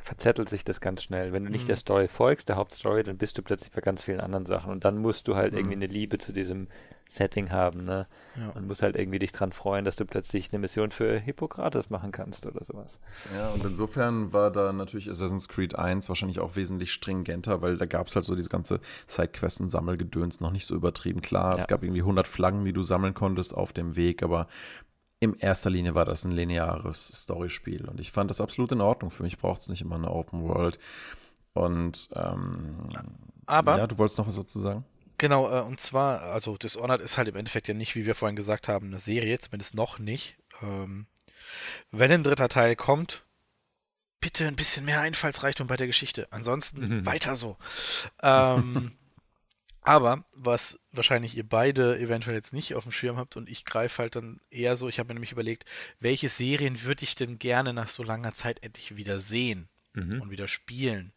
verzettelt sich das ganz schnell. Wenn du nicht Mhm. der Story folgst, der Hauptstory, dann bist du plötzlich bei ganz vielen anderen Sachen. Und dann musst du halt Mhm. irgendwie eine Liebe zu diesem Setting haben, ne? Ja. Und musst halt irgendwie dich dran freuen, dass du plötzlich eine Mission für Hippokrates machen kannst oder sowas. Ja, und insofern war da natürlich Assassin's Creed 1 wahrscheinlich auch wesentlich stringenter, weil da gab es halt so diese ganze Sidequest und Sammelgedöns noch nicht so übertrieben. Klar, Ja. es gab irgendwie 100 Flaggen, die du sammeln konntest auf dem Weg, aber in erster Linie war das ein lineares Storyspiel und ich fand das absolut in Ordnung. Für mich braucht es nicht immer eine Open World. Und ähm, Aber ja, du wolltest noch was dazu sagen? Genau, äh, und zwar, also Dishonored ist halt im Endeffekt ja nicht, wie wir vorhin gesagt haben, eine Serie, zumindest noch nicht. Ähm, wenn ein dritter Teil kommt, bitte ein bisschen mehr Einfallsreichtum bei der Geschichte. Ansonsten Mhm. weiter so. Ähm, aber was wahrscheinlich ihr beide eventuell jetzt nicht auf dem Schirm habt und ich greife halt dann eher so, ich habe mir nämlich überlegt, welche Serien würde ich denn gerne nach so langer Zeit endlich wieder sehen Mhm. und wieder spielen?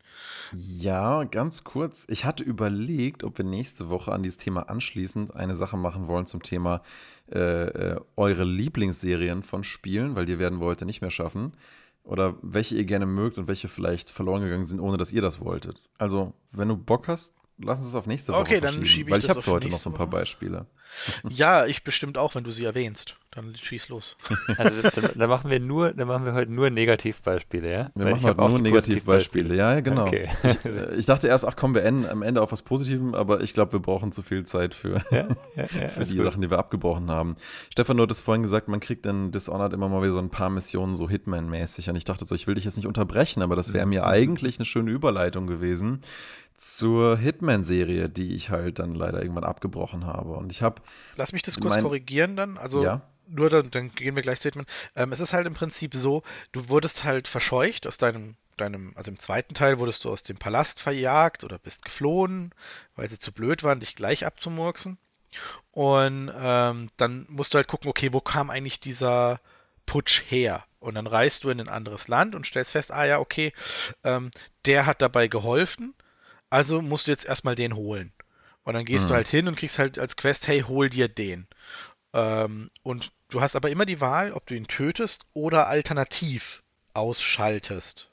Ja, ganz kurz. Ich hatte überlegt, ob wir nächste Woche an dieses Thema anschließend eine Sache machen wollen zum Thema äh, äh, eure Lieblingsserien von Spielen, weil die werden wir heute nicht mehr schaffen. Oder welche ihr gerne mögt und welche vielleicht verloren gegangen sind, ohne dass ihr das wolltet. Also, wenn du Bock hast, lass uns das auf nächste Woche Okay, dann verschieben, schiebe ich weil ich habe für heute noch so ein paar. Beispiele. Ja, ich bestimmt auch, wenn du sie erwähnst. Dann schieß los. Also dann, dann machen wir nur, dann machen wir heute nur Negativbeispiele, ja? Wir Weil machen ich heute nur Negativbeispiele. Ja, ja, genau. Okay. Ich, äh, ich dachte erst, ach komm, wir enden am Ende auf was Positivem, aber ich glaube, wir brauchen zu viel Zeit für, ja, ja, ja, für die gut. Sachen, die wir abgebrochen haben. Stefan, du hattest vorhin gesagt, man kriegt in Dishonored immer mal wieder so ein paar Missionen so Hitman-mäßig. Und ich dachte so, ich will dich jetzt nicht unterbrechen, aber das wäre Mhm. mir eigentlich eine schöne Überleitung gewesen zur Hitman-Serie, die ich halt dann leider irgendwann abgebrochen habe. Und ich habe, Lass mich das kurz Mein- korrigieren dann. Also ja, nur dann, dann gehen wir gleich zu Hitman. Ähm, es ist halt im Prinzip so, du wurdest halt verscheucht aus deinem, deinem, also im zweiten Teil wurdest du aus dem Palast verjagt oder bist geflohen, weil sie zu blöd waren, dich gleich abzumurksen. Und ähm, dann musst du halt gucken, okay, wo kam eigentlich dieser Putsch her? Und dann reist du in ein anderes Land und stellst fest, ah ja, okay, ähm, der hat dabei geholfen, also musst du jetzt erstmal den holen. Und dann gehst du Hm. halt hin und kriegst halt als Quest, hey, hol dir den. Ähm, und du hast aber immer die Wahl, ob du ihn tötest oder alternativ ausschaltest.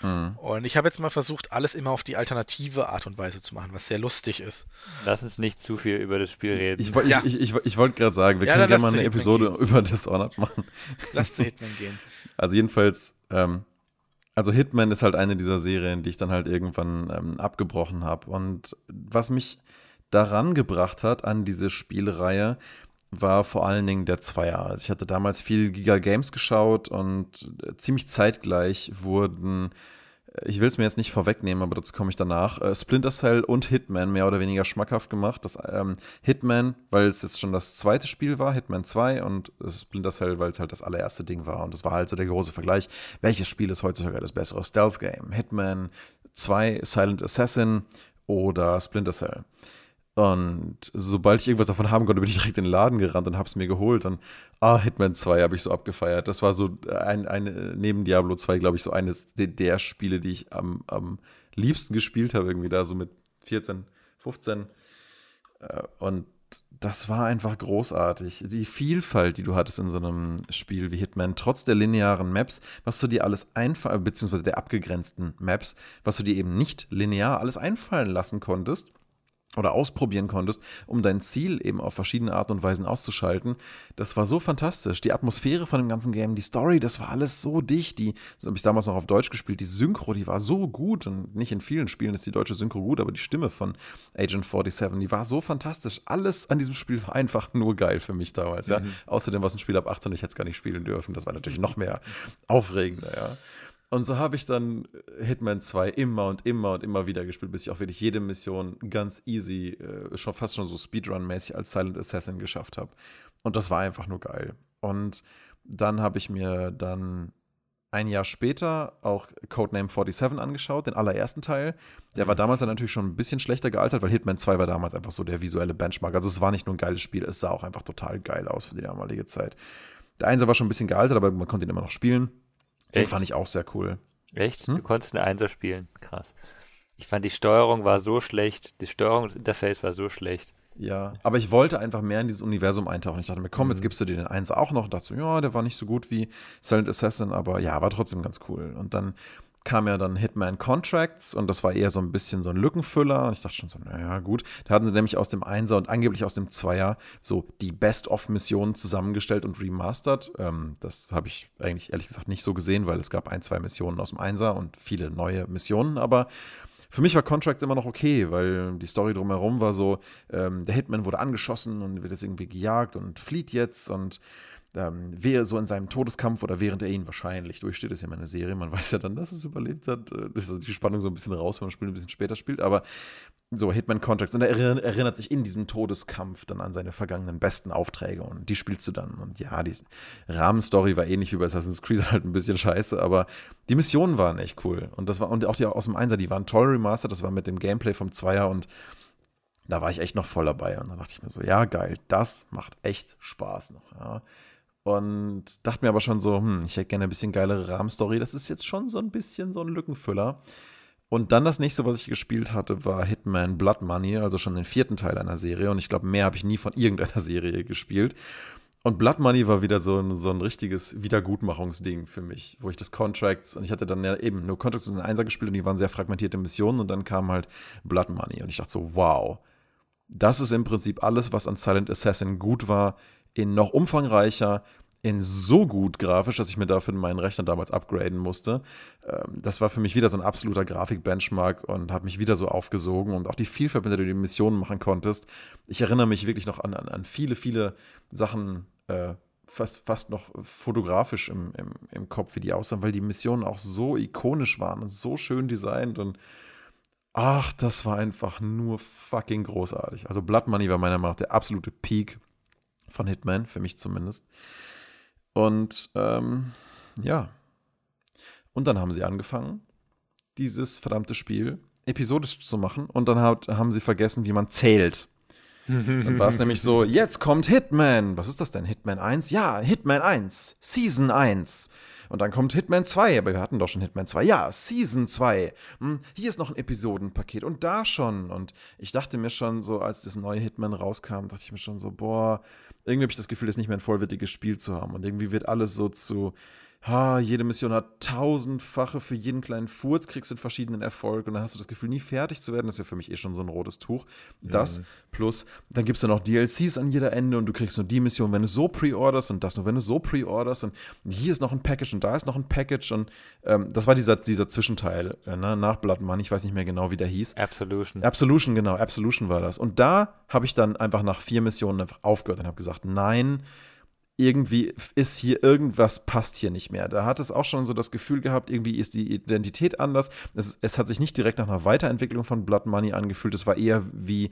hm. Und ich habe jetzt mal versucht, alles immer auf die alternative Art und Weise zu machen, was sehr lustig ist. Lass uns nicht zu viel über das Spiel reden. ich, Ja. ich, ich, ich, wollte gerade sagen, wir Ja, können gerne mal eine Episode über Dishonored machen. Lass zu Hitman gehen. Also jedenfalls, ähm, also Hitman ist halt eine dieser Serien, die ich dann halt irgendwann ähm, abgebrochen habe. Und was mich daran gebracht hat an diese Spielreihe, war vor allen Dingen der Zweier. Also ich hatte damals viel Giga Games geschaut und äh, ziemlich zeitgleich wurden, äh, ich will es mir jetzt nicht vorwegnehmen, aber dazu komme ich danach, äh, Splinter Cell und Hitman mehr oder weniger schmackhaft gemacht. Das ähm, Hitman, weil es jetzt schon das zweite Spiel war, Hitman 2 und Splinter Cell, weil es halt das allererste Ding war. Und das war halt so der große Vergleich. Welches Spiel ist heutzutage das bessere Stealth Game? Hitman 2, Silent Assassin oder Splinter Cell? Und sobald ich irgendwas davon haben konnte, bin ich direkt in den Laden gerannt und habe es mir geholt. Und ah, Hitman 2 habe ich so abgefeiert. Das war so ein, ein neben Diablo 2, glaube ich, so eines der, der Spiele, die ich am, am liebsten gespielt habe, irgendwie da so mit 14, 15. Äh, Und das war einfach großartig. Die Vielfalt, die du hattest in so einem Spiel wie Hitman, trotz der linearen Maps, was du dir alles einfallen, beziehungsweise der abgegrenzten Maps, was du dir eben nicht linear alles einfallen lassen konntest oder ausprobieren konntest, um dein Ziel eben auf verschiedene Art und Weisen auszuschalten. Das war so fantastisch. Die Atmosphäre von dem ganzen Game, die Story, das war alles so dicht. Die, das habe ich damals noch auf Deutsch gespielt. Die Synchro, die war so gut. Und nicht in vielen Spielen ist die deutsche Synchro gut, aber die Stimme von Agent 47, die war so fantastisch. Alles an diesem Spiel war einfach nur geil für mich damals. Ja? Außerdem war es ein Spiel ab 18, ich hätte es gar nicht spielen dürfen. Das war natürlich noch mehr aufregender, ja. Und so habe ich dann Hitman 2 immer und immer und immer wieder gespielt, bis ich auch wirklich jede Mission ganz easy, äh, schon fast schon so Speedrun-mäßig als Silent Assassin geschafft habe. Und das war einfach nur geil. Und dann habe ich mir dann ein Jahr später auch Codename 47 angeschaut, den allerersten Teil. Der war mhm. damals dann natürlich schon ein bisschen schlechter gealtert, weil Hitman 2 war damals einfach so der visuelle Benchmark. Also es war nicht nur ein geiles Spiel, es sah auch einfach total geil aus für die damalige Zeit. Der Einser war schon ein bisschen gealtert, aber man konnte ihn immer noch spielen. Den fand ich auch sehr cool. Echt? Hm? Du konntest eine Einser spielen. Krass. Ich fand die Steuerung war so schlecht, das Steuerungsinterface war so schlecht. Ja, aber ich wollte einfach mehr in dieses Universum eintauchen. Ich dachte mir, komm, mhm. jetzt gibst du dir den 1 auch noch. Und dachte so, ja, der war nicht so gut wie Silent Assassin, aber ja, war trotzdem ganz cool. Und dann kam ja dann Hitman Contracts und das war eher so ein bisschen so ein Lückenfüller. Und ich dachte schon so, naja, gut. Da hatten sie nämlich aus dem Einser und angeblich aus dem Zweier so die Best-of-Missionen zusammengestellt und remastert. Ähm, das habe ich eigentlich ehrlich gesagt nicht so gesehen, weil es gab ein, zwei Missionen aus dem Einser und viele neue Missionen. Aber für mich war Contracts immer noch okay, weil die Story drumherum war so, ähm, der Hitman wurde angeschossen und wird jetzt irgendwie gejagt und flieht jetzt und ähm, wer so in seinem Todeskampf oder während er ihn wahrscheinlich durchsteht, ist ja meine Serie, man weiß ja dann, dass es überlebt hat. Äh, das ist die Spannung so ein bisschen raus, wenn man Spiel ein bisschen später spielt, aber so Hitman Contracts. Und er erinnert sich in diesem Todeskampf dann an seine vergangenen besten Aufträge. Und die spielst du dann. Und ja, die Rahmenstory war ähnlich wie bei Assassin's Creed halt ein bisschen scheiße, aber die Missionen waren echt cool. Und das war und auch die aus dem Einser, die waren toll remastered, das war mit dem Gameplay vom Zweier. Und da war ich echt noch voll dabei. Und dann dachte ich mir so, ja geil, das macht echt Spaß noch. Ja. Und dachte mir aber schon so, hm, ich hätte gerne ein bisschen geilere Rahmenstory. Das ist jetzt schon so ein bisschen so ein Lückenfüller. Und dann das nächste, was ich gespielt hatte, war Hitman Blood Money, also schon den vierten Teil einer Serie. Und ich glaube, mehr habe ich nie von irgendeiner Serie gespielt. Und Blood Money war wieder so ein, so ein richtiges Wiedergutmachungsding für mich, wo ich das Contracts und ich hatte dann ja eben nur Contracts und einen Einser gespielt und die waren sehr fragmentierte Missionen und dann kam halt Blood Money und ich dachte so, wow, das ist im Prinzip alles, was an Silent Assassin gut war, in noch umfangreicher, in so gut grafisch, dass ich mir dafür meinen Rechner damals upgraden musste. Ähm, das war für mich wieder so ein absoluter Grafik-Benchmark und hat mich wieder so aufgesogen und auch die Vielfalt, mit der du die Missionen machen konntest. Ich erinnere mich wirklich noch an, an, an viele, viele Sachen, äh, fast, fast noch fotografisch im, im, im Kopf, wie die aussahen, weil die Missionen auch so ikonisch waren und so schön designt und ach, das war einfach nur fucking großartig. Also Blood Money war meiner Meinung nach der absolute Peak von Hitman, für mich zumindest. Und ähm, ja. Und dann haben sie angefangen, dieses verdammte Spiel episodisch zu machen. Und dann hat, haben sie vergessen, wie man zählt. Dann war es nämlich so, jetzt kommt Hitman. Was ist das denn? Hitman 1? Ja, Hitman 1. Season 1. Und dann kommt Hitman 2, aber wir hatten doch schon Hitman 2. Ja, Season 2. Hm, hier ist noch ein Episodenpaket und da schon. Und ich dachte mir schon so, als das neue Hitman rauskam, dachte ich mir schon so, boah, irgendwie habe ich das Gefühl, das nicht mehr ein vollwertiges Spiel zu haben. Und irgendwie wird alles so zu ha, jede Mission hat tausendfache für jeden kleinen Furz, kriegst du einen verschiedenen Erfolg und dann hast du das Gefühl, nie fertig zu werden. Das ist ja für mich eh schon so ein rotes Tuch. Das mhm. plus, dann gibt es ja noch DLCs an jeder Ende und du kriegst nur die Mission, wenn du so pre-orderst und das nur, wenn du so pre-orderst und hier ist noch ein Package und da ist noch ein Package und ähm, das war dieser, dieser Zwischenteil äh, ne, nach Blood Money, ich weiß nicht mehr genau, wie der hieß. Absolution. Absolution, genau, Absolution war das. Und da habe ich dann einfach nach vier Missionen einfach aufgehört und habe gesagt, nein, irgendwie ist hier irgendwas passt hier nicht mehr. Da hat es auch schon so das Gefühl gehabt, irgendwie ist die Identität anders. Es, es hat sich nicht direkt nach einer Weiterentwicklung von Blood Money angefühlt. Es war eher wie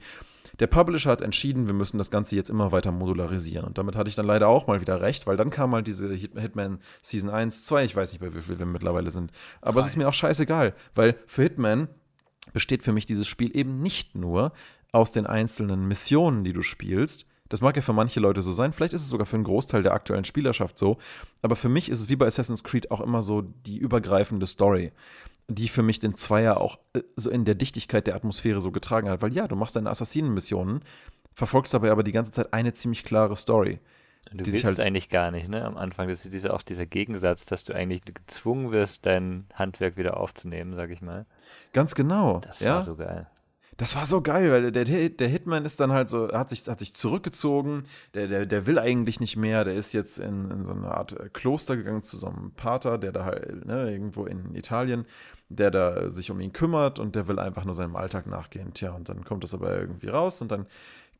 der Publisher hat entschieden, wir müssen das Ganze jetzt immer weiter modularisieren. Und damit hatte ich dann leider auch mal wieder recht, weil dann kam mal diese Hitman Season 1, 2, ich weiß nicht, bei wie viel wir mittlerweile sind. Aber Nein. es ist mir auch scheißegal, weil für Hitman besteht für mich dieses Spiel eben nicht nur aus den einzelnen Missionen, die du spielst, das mag ja für manche Leute so sein, vielleicht ist es sogar für einen Großteil der aktuellen Spielerschaft so, aber für mich ist es wie bei Assassin's Creed auch immer so die übergreifende Story, die für mich den Zweier auch äh, so in der Dichtigkeit der Atmosphäre so getragen hat, weil ja, du machst deine Assassinenmissionen, verfolgst dabei aber die ganze Zeit eine ziemlich klare Story. Du willst halt eigentlich gar nicht, ne? Am Anfang, das ist dieser, auch dieser Gegensatz, dass du eigentlich gezwungen wirst, dein Handwerk wieder aufzunehmen, sag ich mal. Ganz genau. Das ja? war so geil das war so geil, weil der, der Hitman ist dann halt so, hat sich, hat sich zurückgezogen, der, der, der will eigentlich nicht mehr, der ist jetzt in, in so eine Art äh, Kloster gegangen zu so einem Pater, der da halt, ne, irgendwo in Italien, der da sich um ihn kümmert und der will einfach nur seinem Alltag nachgehen. Tja, und dann kommt das aber irgendwie raus und dann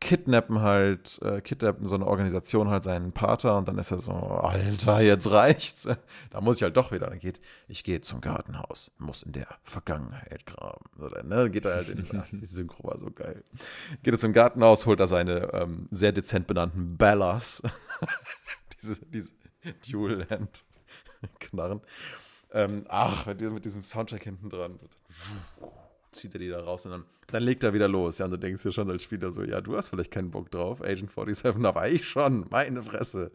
kidnappen halt, äh, kidnappen so eine Organisation halt seinen Pater und dann ist er so, Alter, jetzt reicht's. Da muss ich halt doch wieder. Dann geht, ich gehe zum Gartenhaus, muss in der Vergangenheit graben. Oder, ne, geht er halt in, die Synchro war so geil. Geht er zum Gartenhaus, holt er seine ähm, sehr dezent benannten Bellas. diese, diese Dual-Hand-Knarren. Ähm, ach, mit diesem Soundtrack hinten dran zieht er die da raus und dann, dann legt er wieder los. Ja, und du denkst dir schon als Spieler so, ja, du hast vielleicht keinen Bock drauf, Agent 47, aber ich schon, meine Fresse.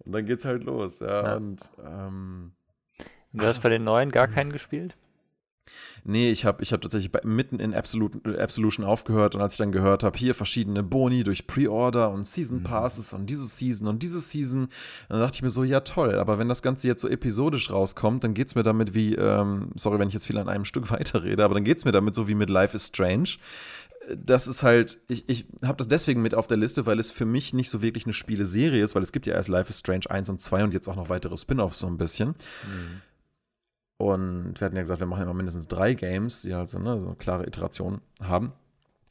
Und dann geht's halt los, ja, ja. und ähm, Du hast bei den neuen gar keinen gespielt? Nee, ich habe ich hab tatsächlich bei, mitten in Absolute, Absolution aufgehört und als ich dann gehört habe, hier verschiedene Boni durch Pre-Order und Season mhm. Passes mhm. und diese Season und diese Season, dann dachte ich mir so, ja toll, aber wenn das Ganze jetzt so episodisch rauskommt, dann geht es mir damit wie, ähm, sorry, wenn ich jetzt viel an einem Stück weiterrede, aber dann geht es mir damit so wie mit Life is Strange. Das ist halt, ich, ich habe das deswegen mit auf der Liste, weil es für mich nicht so wirklich eine Spieleserie ist, weil es gibt ja erst Life is Strange 1 und 2 und jetzt auch noch weitere Spin-offs so ein bisschen. Mhm. Und wir hatten ja gesagt, wir machen immer mindestens drei Games, die halt so, ne, so eine klare Iteration haben.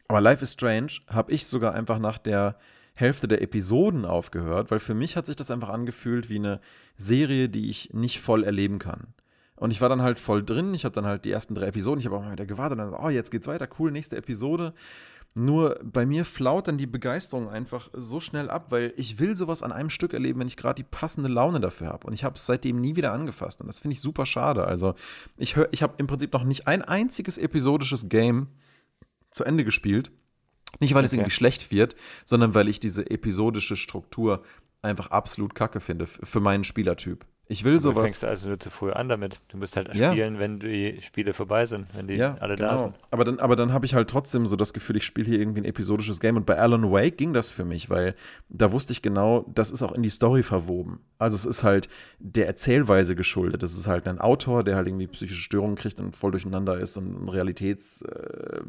Aber Life is Strange habe ich sogar einfach nach der Hälfte der Episoden aufgehört, weil für mich hat sich das einfach angefühlt wie eine Serie, die ich nicht voll erleben kann. Und ich war dann halt voll drin. Ich habe dann halt die ersten drei Episoden, ich habe auch mal wieder gewartet und dann, oh, jetzt geht's weiter, cool, nächste Episode. Nur bei mir flaut dann die Begeisterung einfach so schnell ab, weil ich will sowas an einem Stück erleben, wenn ich gerade die passende Laune dafür habe. Und ich habe es seitdem nie wieder angefasst. Und das finde ich super schade. Also ich, ich habe im Prinzip noch nicht ein einziges episodisches Game zu Ende gespielt. Nicht, weil okay. es irgendwie schlecht wird, sondern weil ich diese episodische Struktur einfach absolut kacke finde für meinen Spielertyp. Ich will sowas. Du fängst also nur zu früh an damit. Du musst halt ja. spielen, wenn die Spiele vorbei sind, wenn die ja, alle genau. da sind. Aber dann, aber dann habe ich halt trotzdem so das Gefühl, ich spiele hier irgendwie ein episodisches Game. Und bei Alan Wake ging das für mich, weil da wusste ich genau, das ist auch in die Story verwoben. Also es ist halt der Erzählweise geschuldet. Das ist halt ein Autor, der halt irgendwie psychische Störungen kriegt und voll durcheinander ist und Realitäts. Äh,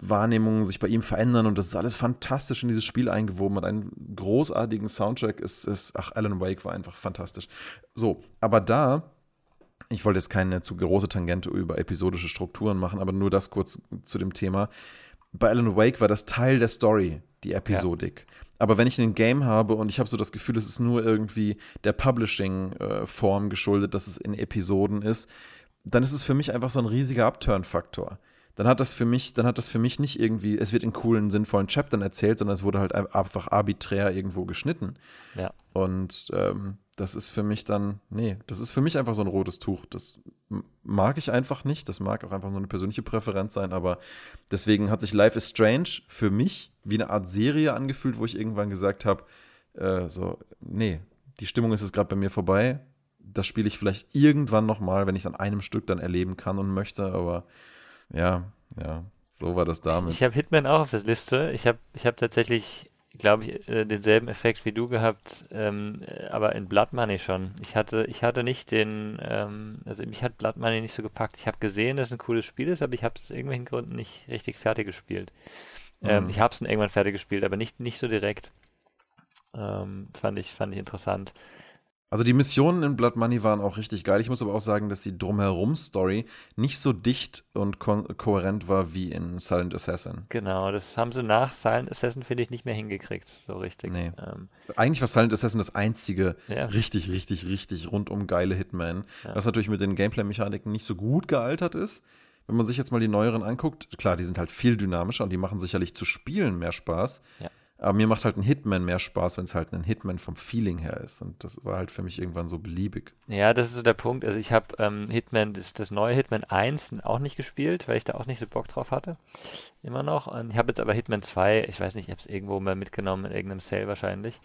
Wahrnehmungen sich bei ihm verändern und das ist alles fantastisch in dieses Spiel eingewoben. Hat einen großartigen Soundtrack. Ist, ist, ach, Alan Wake war einfach fantastisch. So, aber da, ich wollte jetzt keine zu große Tangente über episodische Strukturen machen, aber nur das kurz zu dem Thema. Bei Alan Wake war das Teil der Story, die Episodik. Ja. Aber wenn ich ein Game habe und ich habe so das Gefühl, es ist nur irgendwie der Publishing-Form geschuldet, dass es in Episoden ist, dann ist es für mich einfach so ein riesiger Upturn-Faktor dann hat das für mich, dann hat das für mich nicht irgendwie, es wird in coolen, sinnvollen Chaptern erzählt, sondern es wurde halt einfach arbiträr irgendwo geschnitten. Ja. Und ähm, das ist für mich dann, nee, das ist für mich einfach so ein rotes Tuch. Das mag ich einfach nicht. Das mag auch einfach nur eine persönliche Präferenz sein, aber deswegen hat sich Life is Strange für mich wie eine Art Serie angefühlt, wo ich irgendwann gesagt habe, äh, so, nee, die Stimmung ist jetzt gerade bei mir vorbei. Das spiele ich vielleicht irgendwann nochmal, wenn ich es an einem Stück dann erleben kann und möchte, aber ja, ja, so war das damit. Ich habe Hitman auch auf der Liste. Ich habe ich hab tatsächlich, glaube ich, äh, denselben Effekt wie du gehabt, ähm, aber in Blood Money schon. Ich hatte, ich hatte nicht den, ähm, also mich hat Blood Money nicht so gepackt. Ich habe gesehen, dass es ein cooles Spiel ist, aber ich habe es aus irgendwelchen Gründen nicht richtig fertig gespielt. Ähm, mhm. ich habe es irgendwann fertig gespielt, aber nicht, nicht so direkt. Ähm, fand ich, fand ich interessant. Also die Missionen in Blood Money waren auch richtig geil. Ich muss aber auch sagen, dass die Drumherum-Story nicht so dicht und ko kohärent war wie in Silent Assassin. Genau, das haben sie nach Silent Assassin, finde ich, nicht mehr hingekriegt, so richtig. Nee. Ähm, Eigentlich war Silent Assassin das einzige ja. richtig, richtig, richtig rundum geile Hitman, ja. was natürlich mit den Gameplay-Mechaniken nicht so gut gealtert ist. Wenn man sich jetzt mal die neueren anguckt, klar, die sind halt viel dynamischer und die machen sicherlich zu spielen mehr Spaß. Ja. Aber mir macht halt ein Hitman mehr Spaß, wenn es halt ein Hitman vom Feeling her ist. Und das war halt für mich irgendwann so beliebig. Ja, das ist so der Punkt. Also ich habe ähm, Hitman, das, das, neue Hitman 1 auch nicht gespielt, weil ich da auch nicht so Bock drauf hatte. Immer noch. Und ich habe jetzt aber Hitman 2, ich weiß nicht, ich habe es irgendwo mal mitgenommen, in irgendeinem Sale wahrscheinlich.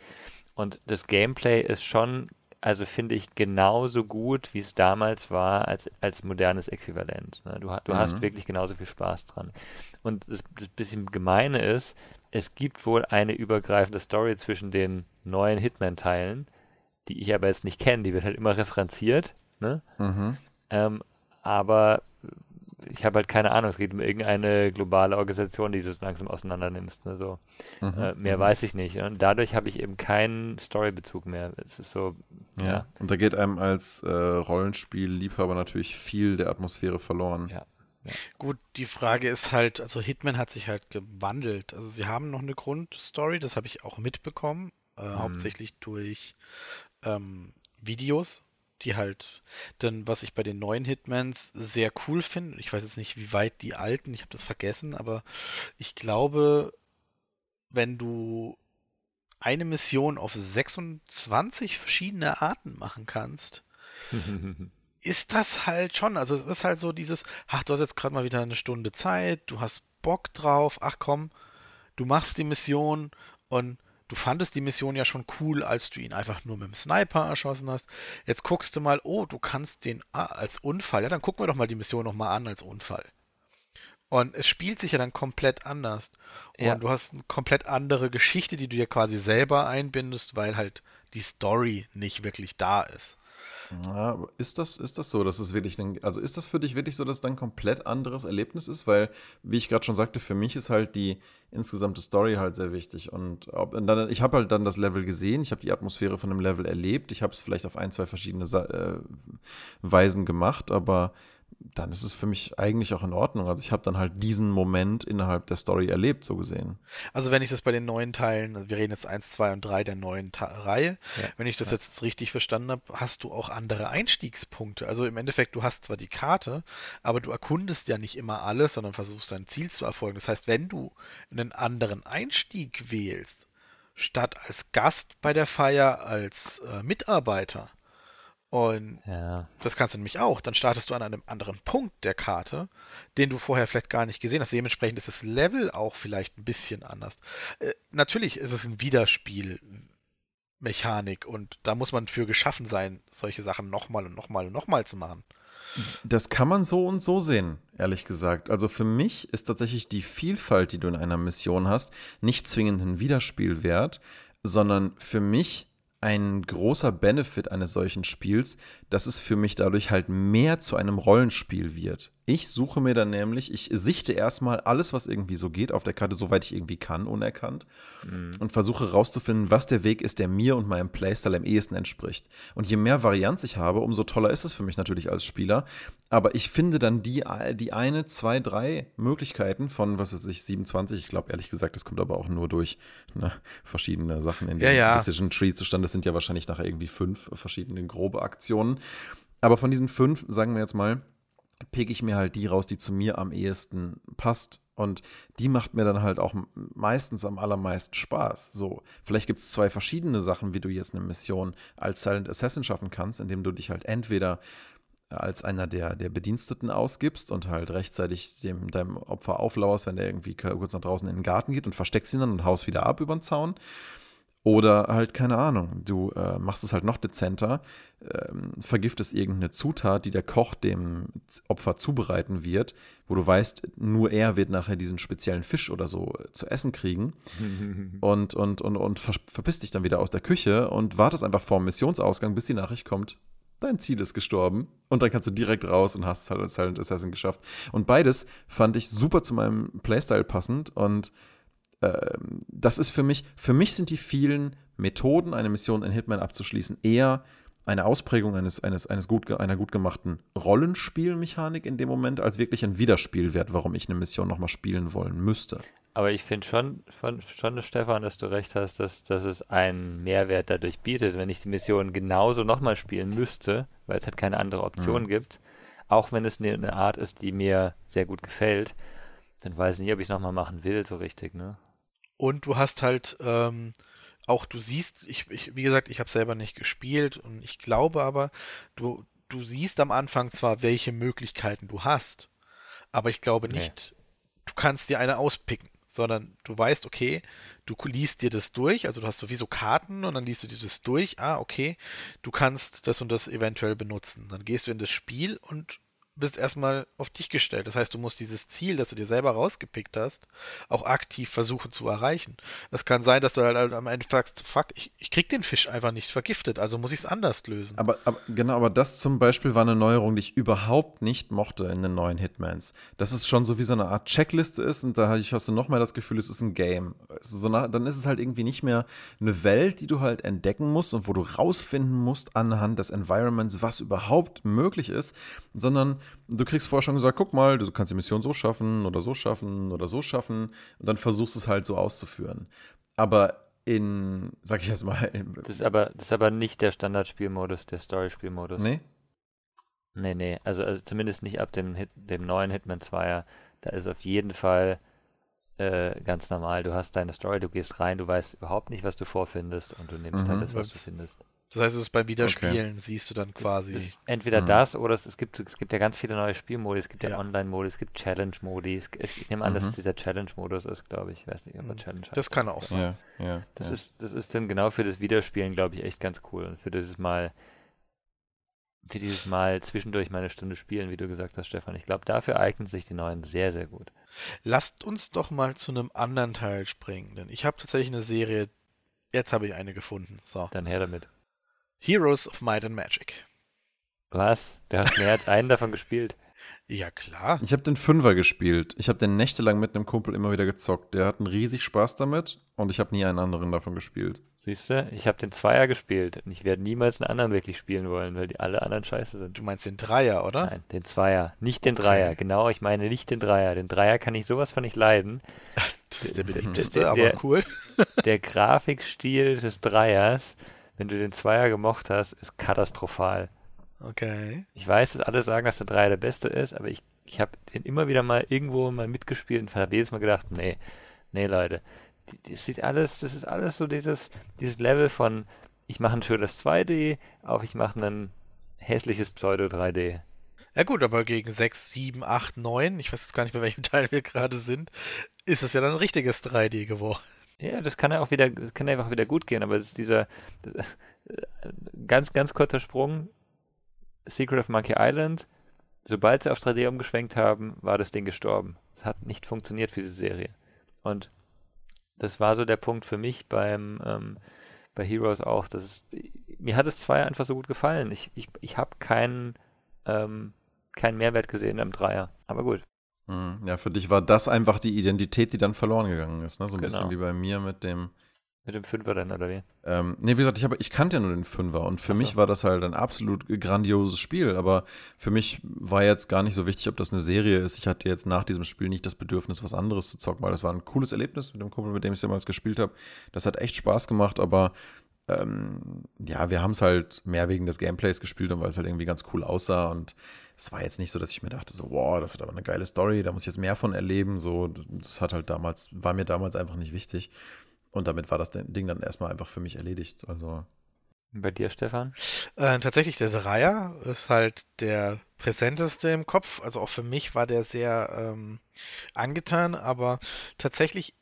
Und das Gameplay ist schon, also finde ich, genauso gut, wie es damals war, als, als modernes Äquivalent. Ne? Du, du mhm. hast wirklich genauso viel Spaß dran. Und das, das bisschen Gemeine ist, es gibt wohl eine übergreifende Story zwischen den neuen Hitman-Teilen, die ich aber jetzt nicht kenne. Die wird halt immer referenziert. Ne? Mhm. Ähm, aber ich habe halt keine Ahnung. Es geht um irgendeine globale Organisation, die du langsam auseinander nimmst. Ne? So. Mhm. Äh, mehr mhm. weiß ich nicht. Und dadurch habe ich eben keinen Storybezug mehr. Es ist so. Ja. ja. Und da geht einem als äh, Rollenspiel-Liebhaber natürlich viel der Atmosphäre verloren. Ja. Ja. Gut, die Frage ist halt, also Hitman hat sich halt gewandelt. Also sie haben noch eine Grundstory, das habe ich auch mitbekommen, äh, mhm. hauptsächlich durch ähm, Videos, die halt, denn was ich bei den neuen Hitmans sehr cool finde, ich weiß jetzt nicht, wie weit die alten, ich habe das vergessen, aber ich glaube, wenn du eine Mission auf 26 verschiedene Arten machen kannst, ist das halt schon, also es ist halt so dieses, ach, du hast jetzt gerade mal wieder eine Stunde Zeit, du hast Bock drauf, ach komm, du machst die Mission und du fandest die Mission ja schon cool, als du ihn einfach nur mit dem Sniper erschossen hast. Jetzt guckst du mal, oh, du kannst den ah, als Unfall, ja, dann gucken wir doch mal die Mission nochmal an als Unfall. Und es spielt sich ja dann komplett anders. Und ja. du hast eine komplett andere Geschichte, die du dir quasi selber einbindest, weil halt die Story nicht wirklich da ist. Ja, ist das, ist das so, dass es wirklich, ein, also ist das für dich wirklich so, dass es dann ein komplett anderes Erlebnis ist? Weil, wie ich gerade schon sagte, für mich ist halt die insgesamte Story halt sehr wichtig. Und, ob, und dann, ich habe halt dann das Level gesehen, ich habe die Atmosphäre von dem Level erlebt, ich habe es vielleicht auf ein, zwei verschiedene äh, Weisen gemacht, aber dann ist es für mich eigentlich auch in Ordnung. Also ich habe dann halt diesen Moment innerhalb der Story erlebt, so gesehen. Also wenn ich das bei den neuen Teilen, also wir reden jetzt 1, 2 und 3 der neuen Ta Reihe, ja. wenn ich das ja. jetzt richtig verstanden habe, hast du auch andere Einstiegspunkte. Also im Endeffekt, du hast zwar die Karte, aber du erkundest ja nicht immer alles, sondern versuchst dein Ziel zu erfolgen. Das heißt, wenn du einen anderen Einstieg wählst, statt als Gast bei der Feier als äh, Mitarbeiter, und ja. das kannst du nämlich auch. Dann startest du an einem anderen Punkt der Karte, den du vorher vielleicht gar nicht gesehen hast. Dementsprechend ist das Level auch vielleicht ein bisschen anders. Äh, natürlich ist es ein Wiederspielmechanik und da muss man für geschaffen sein, solche Sachen nochmal und nochmal und nochmal zu machen. Das kann man so und so sehen, ehrlich gesagt. Also für mich ist tatsächlich die Vielfalt, die du in einer Mission hast, nicht zwingend ein Wiederspielwert, sondern für mich ein großer Benefit eines solchen Spiels, dass es für mich dadurch halt mehr zu einem Rollenspiel wird. Ich suche mir dann nämlich, ich sichte erstmal alles, was irgendwie so geht auf der Karte, soweit ich irgendwie kann, unerkannt mhm. und versuche herauszufinden, was der Weg ist, der mir und meinem Playstyle am ehesten entspricht. Und je mehr Varianz ich habe, umso toller ist es für mich natürlich als Spieler. Aber ich finde dann die, die eine, zwei, drei Möglichkeiten von, was weiß ich, 27. Ich glaube, ehrlich gesagt, das kommt aber auch nur durch ne, verschiedene Sachen in dem ja, ja. Decision Tree zustande. Das sind ja wahrscheinlich nachher irgendwie fünf verschiedene grobe Aktionen. Aber von diesen fünf, sagen wir jetzt mal, pick ich mir halt die raus, die zu mir am ehesten passt. Und die macht mir dann halt auch meistens am allermeisten Spaß. So, vielleicht gibt es zwei verschiedene Sachen, wie du jetzt eine Mission als Silent Assassin schaffen kannst, indem du dich halt entweder als einer der, der Bediensteten ausgibst und halt rechtzeitig dem, deinem Opfer auflauerst, wenn der irgendwie kurz nach draußen in den Garten geht und versteckst ihn dann und haust wieder ab über den Zaun. Oder halt, keine Ahnung, du äh, machst es halt noch dezenter, ähm, vergiftest irgendeine Zutat, die der Koch dem Opfer zubereiten wird, wo du weißt, nur er wird nachher diesen speziellen Fisch oder so äh, zu essen kriegen und, und, und, und ver verpisst dich dann wieder aus der Küche und wartest einfach vor dem Missionsausgang, bis die Nachricht kommt, dein Ziel ist gestorben. Und dann kannst du direkt raus und hast halt Silent Assassin geschafft. Und beides fand ich super zu meinem Playstyle passend und ähm, das ist für mich, für mich sind die vielen Methoden, eine Mission in Hitman abzuschließen, eher eine Ausprägung eines, eines, eines gut, einer gut gemachten Rollenspielmechanik in dem Moment, als wirklich ein Wiederspielwert, warum ich eine Mission nochmal spielen wollen müsste. Aber ich finde schon, schon, schon, Stefan, dass du recht hast, dass, dass es einen Mehrwert dadurch bietet, wenn ich die Mission genauso nochmal spielen müsste, weil es halt keine andere Option mhm. gibt, auch wenn es eine Art ist, die mir sehr gut gefällt, dann weiß ich nicht, ob ich es nochmal machen will, so richtig, ne? Und du hast halt ähm, auch, du siehst, ich, ich wie gesagt, ich habe selber nicht gespielt und ich glaube aber, du, du siehst am Anfang zwar, welche Möglichkeiten du hast, aber ich glaube nicht, nee. du kannst dir eine auspicken, sondern du weißt, okay, du liest dir das durch, also du hast sowieso Karten und dann liest du dir das durch, ah, okay, du kannst das und das eventuell benutzen. Dann gehst du in das Spiel und bist erstmal auf dich gestellt. Das heißt, du musst dieses Ziel, das du dir selber rausgepickt hast, auch aktiv versuchen zu erreichen. Es kann sein, dass du halt am Ende sagst, fuck, ich, ich krieg den Fisch einfach nicht vergiftet, also muss ich es anders lösen. Aber, aber, genau, aber das zum Beispiel war eine Neuerung, die ich überhaupt nicht mochte in den neuen Hitmans. Dass es schon so wie so eine Art Checkliste ist und da hast du noch mal das Gefühl, es ist ein Game. so nach, dann ist es halt irgendwie nicht mehr eine Welt, die du halt entdecken musst und wo du rausfinden musst anhand des Environments, was überhaupt möglich ist, sondern du kriegst vorher schon gesagt, guck mal, du kannst die Mission so schaffen oder so schaffen oder so schaffen und dann versuchst du es halt so auszuführen. Aber in, sag ich jetzt mal. das, ist aber, das ist aber nicht der Standardspielmodus, der Story-Spielmodus. Nee? Nee, nee, also, also zumindest nicht ab dem, Hit, dem neuen Hitman 2er. Da ist auf jeden Fall äh, ganz normal. Du hast deine Story, du gehst rein, du weißt überhaupt nicht, was du vorfindest und du nimmst halt mhm. halt das, was du findest. Das heißt, es ist beim Wiederspielen, okay. siehst du dann quasi. Es, es entweder mhm. das oder es, es, gibt, es gibt ja ganz viele neue Spielmodi. Es gibt ja, ja. Online-Modi, es gibt Challenge-Modi. Ich nehme an, mhm. dass es dieser Challenge-Modus ist, glaube ich. Ich weiß nicht, ob er mhm. Challenge heißt. Das kann auch sein. Ja, ja, das, Ist, das ist dann genau für das Wiederspielen, glaube ich, echt ganz cool. Und für dieses Mal, für dieses Mal zwischendurch mal eine Stunde spielen, wie du gesagt hast, Stefan. Ich glaube, dafür eignen sich die neuen sehr, sehr gut. Lasst uns doch mal zu einem anderen Teil springen, denn ich habe tatsächlich eine Serie. Jetzt habe ich eine gefunden. So. Dann her damit. Heroes of Might and Magic. Was? Du hast mehr als einen davon gespielt. Ja, klar. Ich habe den Fünfer gespielt. Ich habe den nächtelang mit einem Kumpel immer wieder gezockt. Der hat einen riesig Spaß damit und ich habe nie einen anderen davon gespielt. Siehst du, ich habe den Zweier gespielt und ich werde niemals einen anderen wirklich spielen wollen, weil die alle anderen scheiße sind. Du meinst den Dreier, oder? Nein, den Zweier, nicht den Dreier. Genau, ich meine nicht den Dreier. Den Dreier kann ich sowas von nicht leiden. Das ist der beliebteste, der, aber cool. Der Grafikstil des Dreiers wenn du den Zweier gemocht hast, ist katastrophal. Okay. Ich weiß, dass alle sagen, dass der Dreier der beste ist, aber ich, ich habe den immer wieder mal irgendwo mal mitgespielt und habe jedes Mal gedacht, nee, nee, Leute. Das sieht alles, das ist alles so dieses, dieses Level von, ich mache ein schönes 2D, auch ich mache ein hässliches Pseudo 3D. Ja gut, aber gegen 6, 7, 8, 9, ich weiß jetzt gar nicht, bei welchem Teil wir gerade sind, ist es ja dann ein richtiges 3D geworden. Ja, das kann ja auch wieder, kann einfach wieder gut gehen, aber das ist dieser das, ganz, ganz kurzer Sprung. Secret of Monkey Island, sobald sie auf 3D umgeschwenkt haben, war das Ding gestorben. Es hat nicht funktioniert für diese Serie. Und das war so der Punkt für mich beim ähm, bei Heroes auch. Dass es, mir hat es zwei einfach so gut gefallen. Ich, ich, ich habe keinen, ähm, keinen Mehrwert gesehen im Dreier. Aber gut. Mhm. Ja, für dich war das einfach die Identität, die dann verloren gegangen ist. Ne? So ein genau. bisschen wie bei mir mit dem. Mit dem Fünfer dann, oder wie? Ähm, nee, wie gesagt, ich, hab, ich kannte ja nur den Fünfer und für so. mich war das halt ein absolut grandioses Spiel, aber für mich war jetzt gar nicht so wichtig, ob das eine Serie ist. Ich hatte jetzt nach diesem Spiel nicht das Bedürfnis, was anderes zu zocken, weil das war ein cooles Erlebnis mit dem Kumpel, mit dem ich damals gespielt habe. Das hat echt Spaß gemacht, aber ähm, ja, wir haben es halt mehr wegen des Gameplays gespielt und weil es halt irgendwie ganz cool aussah und es war jetzt nicht so, dass ich mir dachte, so, wow, das hat aber eine geile Story, da muss ich jetzt mehr von erleben. So, das hat halt damals, war mir damals einfach nicht wichtig. Und damit war das Ding dann erstmal einfach für mich erledigt. Also. Bei dir, Stefan? Äh, tatsächlich, der Dreier ist halt der präsenteste im Kopf. Also auch für mich war der sehr ähm, angetan, aber tatsächlich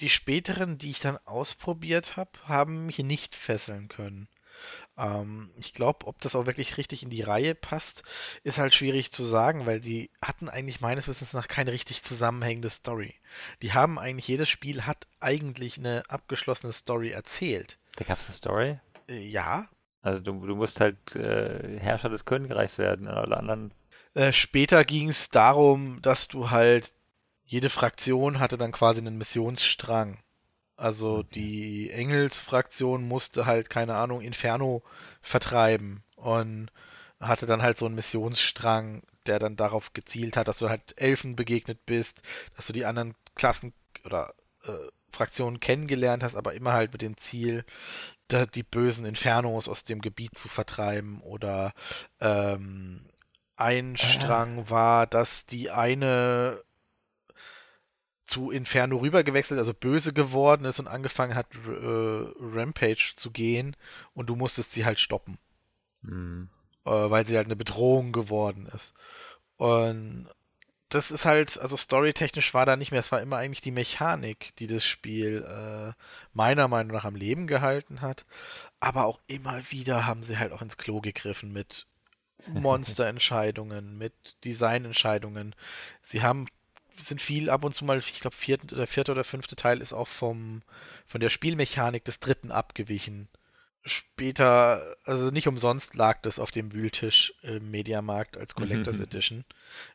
die späteren, die ich dann ausprobiert habe, haben mich nicht fesseln können. Ähm, ich glaube, ob das auch wirklich richtig in die Reihe passt, ist halt schwierig zu sagen, weil die hatten eigentlich meines Wissens nach keine richtig zusammenhängende Story. Die haben eigentlich, jedes Spiel hat eigentlich eine abgeschlossene Story erzählt. Da gab es eine Story? Äh, ja. Also du, du musst halt äh, Herrscher des Königreichs werden, alle anderen. Äh, später ging es darum, dass du halt jede Fraktion hatte dann quasi einen Missionsstrang. Also die Engelsfraktion musste halt, keine Ahnung, Inferno vertreiben und hatte dann halt so einen Missionsstrang, der dann darauf gezielt hat, dass du halt Elfen begegnet bist, dass du die anderen Klassen oder äh, Fraktionen kennengelernt hast, aber immer halt mit dem Ziel, die bösen Infernos aus dem Gebiet zu vertreiben oder ähm, ein Strang war, dass die eine zu Inferno rübergewechselt, also böse geworden ist und angefangen hat, äh, Rampage zu gehen und du musstest sie halt stoppen. Mhm. Äh, weil sie halt eine Bedrohung geworden ist. Und das ist halt, also storytechnisch war da nicht mehr, es war immer eigentlich die Mechanik, die das Spiel äh, meiner Meinung nach am Leben gehalten hat. Aber auch immer wieder haben sie halt auch ins Klo gegriffen mit Monsterentscheidungen, mit Designentscheidungen. Sie haben sind viel ab und zu mal, ich glaube, der vierte oder fünfte Teil ist auch vom, von der Spielmechanik des dritten abgewichen. Später, also nicht umsonst lag das auf dem Wühltisch im Mediamarkt als Collectors Edition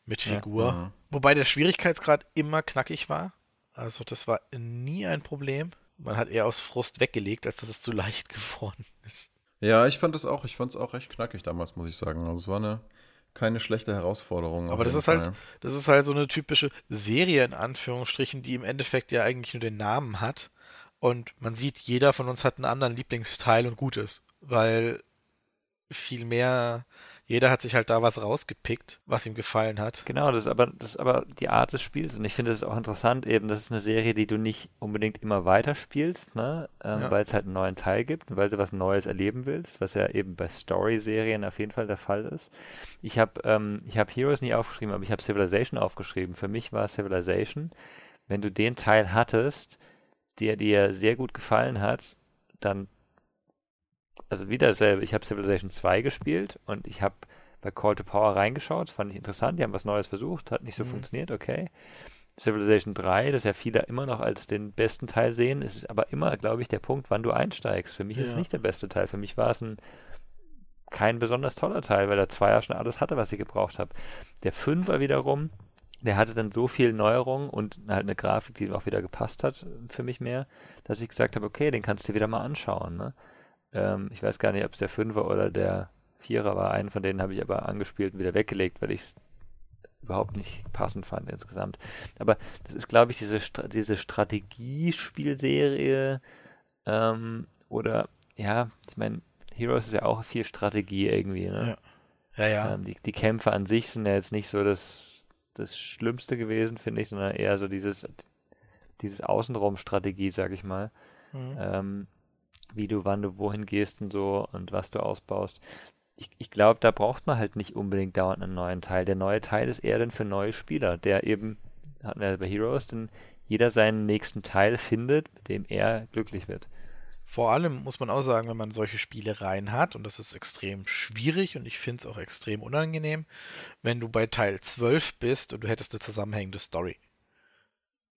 mit Figur. Ja, Wobei der Schwierigkeitsgrad immer knackig war. Also das war nie ein Problem. Man hat eher aus Frust weggelegt, als dass es zu leicht geworden ist. Ja, ich fand es auch. Ich fand es auch recht knackig damals, muss ich sagen. Also es war eine keine schlechte Herausforderung. Aber das ist halt, das ist halt so eine typische Serie in Anführungsstrichen, die im Endeffekt ja eigentlich nur den Namen hat. Und man sieht, jeder von uns hat einen anderen Lieblingsteil und gut ist. Weil viel mehr jeder hat sich halt da was rausgepickt, was ihm gefallen hat. Genau, das ist aber, das ist aber die Art des Spiels. Und ich finde es auch interessant, eben, das ist eine Serie, die du nicht unbedingt immer weiter spielst, ne? Ähm, ja. weil es halt einen neuen Teil gibt und weil du was Neues erleben willst, was ja eben bei Story-Serien auf jeden Fall der Fall ist. Ich habe ähm, hab Heroes nicht aufgeschrieben, aber ich habe Civilization aufgeschrieben. Für mich war Civilization, wenn du den Teil hattest, der dir sehr gut gefallen hat, dann also wieder dasselbe. Ich habe Civilization 2 gespielt und ich habe bei Call to Power reingeschaut. Das fand ich interessant. Die haben was Neues versucht, hat nicht so mhm. funktioniert, okay. Civilization 3, das ja viele immer noch als den besten Teil sehen, ist aber immer, glaube ich, der Punkt, wann du einsteigst. Für mich ja. ist es nicht der beste Teil. Für mich war es ein kein besonders toller Teil, weil der Zweier schon alles hatte, was ich gebraucht habe. Der Fünfer wiederum, der hatte dann so viel Neuerungen und halt eine Grafik, die auch wieder gepasst hat für mich mehr, dass ich gesagt habe, okay, den kannst du dir wieder mal anschauen. Ne? Ähm, ich weiß gar nicht, ob es der Fünfer oder der Vierer war. Einen von denen habe ich aber angespielt und wieder weggelegt, weil ich es überhaupt nicht passend fand insgesamt. Aber das ist, glaube ich, diese, diese Strategiespielserie ähm, oder ja, ich meine, Heroes ist ja auch viel Strategie irgendwie. Ne? Ja, ja. ja. Ähm, die, die Kämpfe an sich sind ja jetzt nicht so das, das Schlimmste gewesen, finde ich, sondern eher so dieses, dieses Außenraum-Strategie, sag ich mal. Mhm. Ähm, wie du, wann du wohin gehst und so und was du ausbaust. Ich, ich glaube, da braucht man halt nicht unbedingt dauernd einen neuen Teil. Der neue Teil ist eher dann für neue Spieler, der eben, hatten wir bei Heroes, denn jeder seinen nächsten Teil findet, mit dem er glücklich wird. Vor allem muss man auch sagen, wenn man solche Spielereien hat, und das ist extrem schwierig und ich finde es auch extrem unangenehm, wenn du bei Teil 12 bist und du hättest eine zusammenhängende Story.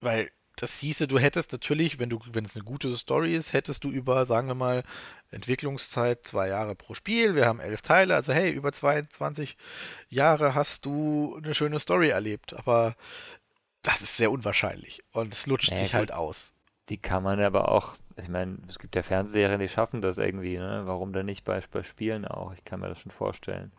Weil das hieße, du hättest natürlich, wenn du, wenn es eine gute Story ist, hättest du über, sagen wir mal, Entwicklungszeit zwei Jahre pro Spiel. Wir haben elf Teile, also hey, über 22 Jahre hast du eine schöne Story erlebt. Aber das ist sehr unwahrscheinlich und es lutscht naja, sich halt aus. Die kann man aber auch, ich meine, es gibt ja Fernsehserien, die schaffen das irgendwie, ne? Warum denn nicht bei, bei Spielen auch? Ich kann mir das schon vorstellen.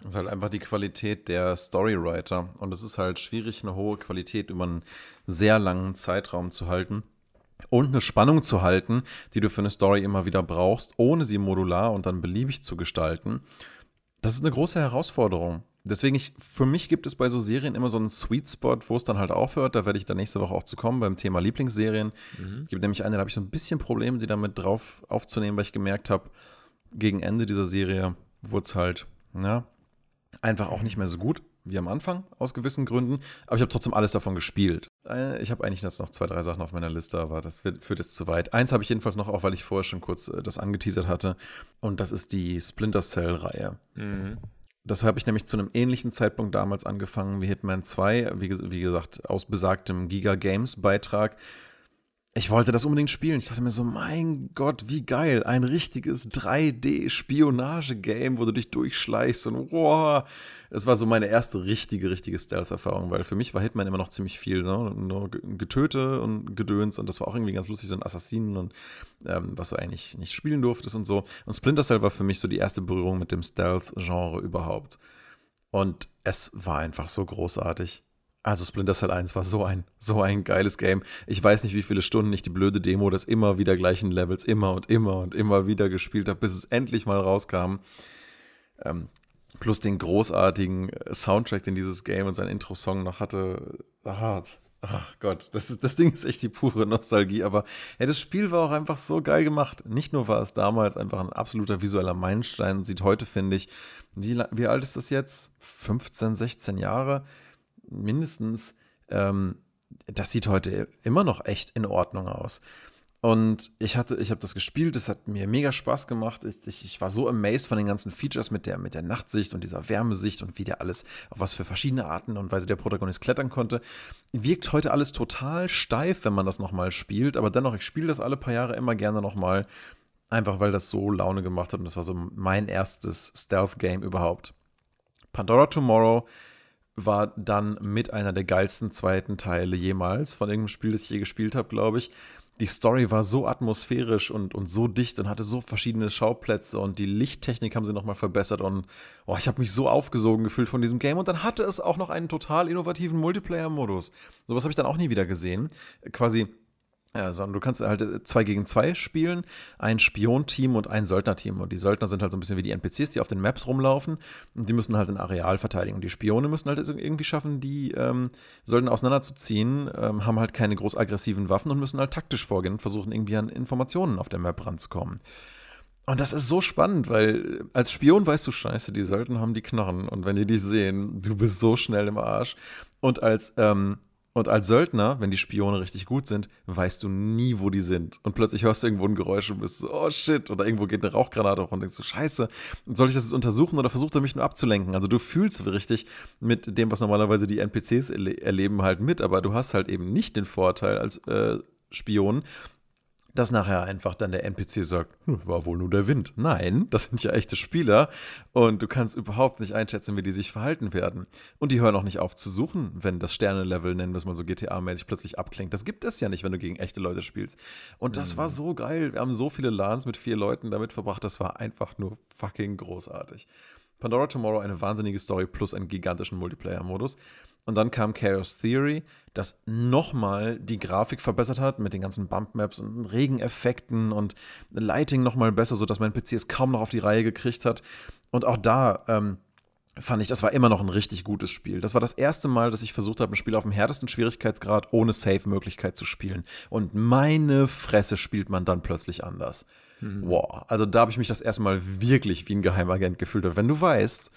Das ist halt einfach die Qualität der Storywriter. Und es ist halt schwierig, eine hohe Qualität über einen sehr langen Zeitraum zu halten. Und eine Spannung zu halten, die du für eine Story immer wieder brauchst, ohne sie modular und dann beliebig zu gestalten. Das ist eine große Herausforderung. Deswegen, ich, für mich gibt es bei so Serien immer so einen Sweet Spot, wo es dann halt aufhört. Da werde ich dann nächste Woche auch zu kommen beim Thema Lieblingsserien. Mhm. Es gibt nämlich eine, da habe ich so ein bisschen Probleme, die damit drauf aufzunehmen, weil ich gemerkt habe, gegen Ende dieser Serie wurde es halt, ja, einfach auch nicht mehr so gut wie am Anfang, aus gewissen Gründen. Aber ich habe trotzdem alles davon gespielt. Äh, ich habe eigentlich jetzt noch zwei, drei Sachen auf meiner Liste, aber das führt jetzt zu weit. Eins habe ich jedenfalls noch, auch weil ich vorher schon kurz äh, das angeteasert hatte. Und das ist die Splinter Cell-Reihe. Mhm. Das habe ich nämlich zu einem ähnlichen Zeitpunkt damals angefangen wie Hitman 2, wie, wie gesagt, aus besagtem Giga Games Beitrag ich wollte das unbedingt spielen. Ich dachte mir so, mein Gott, wie geil. Ein richtiges 3D-Spionage-Game, wo du dich durchschleichst und wow. Es war so meine erste richtige, richtige Stealth-Erfahrung, weil für mich war Hitman immer noch ziemlich viel, ne? nur Getöte und Gedöns und das war auch irgendwie ganz lustig, so ein Assassinen und ähm, was du eigentlich nicht spielen durftest und so. Und Splinter Cell war für mich so die erste Berührung mit dem Stealth-Genre überhaupt. Und es war einfach so großartig. Also Splinter Cell 1 war so ein, so ein geiles Game. Ich weiß nicht, wie viele Stunden ich die blöde Demo des immer wieder gleichen Levels immer und immer und immer wieder gespielt habe, bis es endlich mal rauskam. Ähm, plus den großartigen äh, Soundtrack, den dieses Game und sein Intro-Song noch hatte. Ach, ach Gott, das, ist, das Ding ist echt die pure Nostalgie. Aber ja, das Spiel war auch einfach so geil gemacht. Nicht nur war es damals einfach ein absoluter visueller Meilenstein, sieht heute, finde ich, wie, wie alt ist das jetzt? 15, 16 Jahre? Mindestens, ähm, das sieht heute immer noch echt in Ordnung aus. Und ich hatte, ich habe das gespielt, es hat mir mega Spaß gemacht. Ich, ich, war so amazed von den ganzen Features mit der, mit der Nachtsicht und dieser Wärmesicht und wie der alles, auf was für verschiedene Arten und Weise der Protagonist klettern konnte. Wirkt heute alles total steif, wenn man das nochmal spielt, aber dennoch, ich spiele das alle paar Jahre immer gerne nochmal, einfach weil das so Laune gemacht hat und das war so mein erstes Stealth-Game überhaupt. Pandora Tomorrow war dann mit einer der geilsten zweiten Teile jemals von irgendeinem Spiel, das ich je gespielt habe, glaube ich. Die Story war so atmosphärisch und, und so dicht und hatte so verschiedene Schauplätze und die Lichttechnik haben sie nochmal verbessert und oh, ich habe mich so aufgesogen gefühlt von diesem Game und dann hatte es auch noch einen total innovativen Multiplayer-Modus. Sowas habe ich dann auch nie wieder gesehen. Quasi ja, sondern du kannst halt äh, zwei gegen zwei spielen, ein Spionteam und ein Söldnerteam. Und die Söldner sind halt so ein bisschen wie die NPCs, die auf den Maps rumlaufen. Und die müssen halt ein Areal verteidigen. Und die Spione müssen halt irgendwie schaffen, die ähm, Söldner auseinanderzuziehen, ähm, haben halt keine groß aggressiven Waffen und müssen halt taktisch vorgehen und versuchen irgendwie an Informationen auf der Map ranzukommen. Und das ist so spannend, weil als Spion weißt du, scheiße, die Söldner haben die Knarren. Und wenn die die sehen, du bist so schnell im Arsch. Und als ähm, und als Söldner, wenn die Spione richtig gut sind, weißt du nie, wo die sind. Und plötzlich hörst du irgendwo ein Geräusch und bist so, oh shit, oder irgendwo geht eine Rauchgranate hoch und denkst so, scheiße, soll ich das jetzt untersuchen oder versucht er mich nur abzulenken? Also du fühlst richtig mit dem, was normalerweise die NPCs erleben, halt mit, aber du hast halt eben nicht den Vorteil als äh, Spion, dass nachher einfach dann der NPC sagt, hm, war wohl nur der Wind. Nein, das sind ja echte Spieler und du kannst überhaupt nicht einschätzen, wie die sich verhalten werden. Und die hören auch nicht auf zu suchen, wenn das Sternenlevel, nennen wir es mal so GTA-mäßig, plötzlich abklingt. Das gibt es ja nicht, wenn du gegen echte Leute spielst. Und das mhm. war so geil. Wir haben so viele LANs mit vier Leuten damit verbracht. Das war einfach nur fucking großartig. Pandora Tomorrow eine wahnsinnige Story plus einen gigantischen Multiplayer-Modus. Und dann kam Chaos Theory, das nochmal die Grafik verbessert hat mit den ganzen Bump-Maps und Regeneffekten und Lighting nochmal besser, sodass mein PC es kaum noch auf die Reihe gekriegt hat. Und auch da ähm, fand ich, das war immer noch ein richtig gutes Spiel. Das war das erste Mal, dass ich versucht habe, ein Spiel auf dem härtesten Schwierigkeitsgrad ohne Save-Möglichkeit zu spielen. Und meine Fresse spielt man dann plötzlich anders. Mhm. Wow. Also da habe ich mich das erste Mal wirklich wie ein Geheimagent gefühlt. Und wenn du weißt,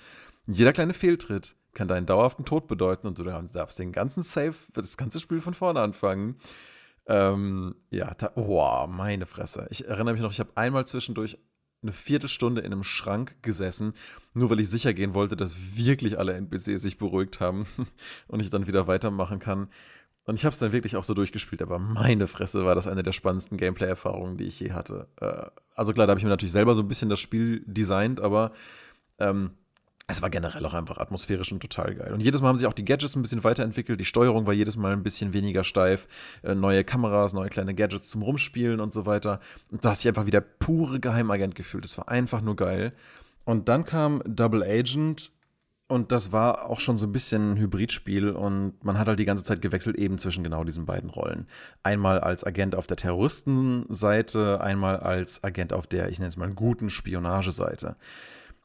jeder kleine Fehltritt kann deinen dauerhaften Tod bedeuten und du darfst den ganzen Save, das ganze Spiel von vorne anfangen. Ähm, ja, da, oh, meine Fresse. Ich erinnere mich noch, ich habe einmal zwischendurch eine Viertelstunde in einem Schrank gesessen, nur weil ich sicher gehen wollte, dass wirklich alle NPCs sich beruhigt haben und ich dann wieder weitermachen kann. Und ich habe es dann wirklich auch so durchgespielt, aber meine Fresse war das eine der spannendsten Gameplay-Erfahrungen, die ich je hatte. Äh, also klar, da habe ich mir natürlich selber so ein bisschen das Spiel designt, aber ähm, es war generell auch einfach atmosphärisch und total geil. Und jedes Mal haben sich auch die Gadgets ein bisschen weiterentwickelt. Die Steuerung war jedes Mal ein bisschen weniger steif. Äh, neue Kameras, neue kleine Gadgets zum Rumspielen und so weiter. Und da hast dich einfach wie der pure Geheimagent gefühlt. Es war einfach nur geil. Und dann kam Double Agent. Und das war auch schon so ein bisschen ein Hybridspiel und man hat halt die ganze Zeit gewechselt eben zwischen genau diesen beiden Rollen. Einmal als Agent auf der Terroristenseite, einmal als Agent auf der, ich nenne es mal, guten Spionageseite.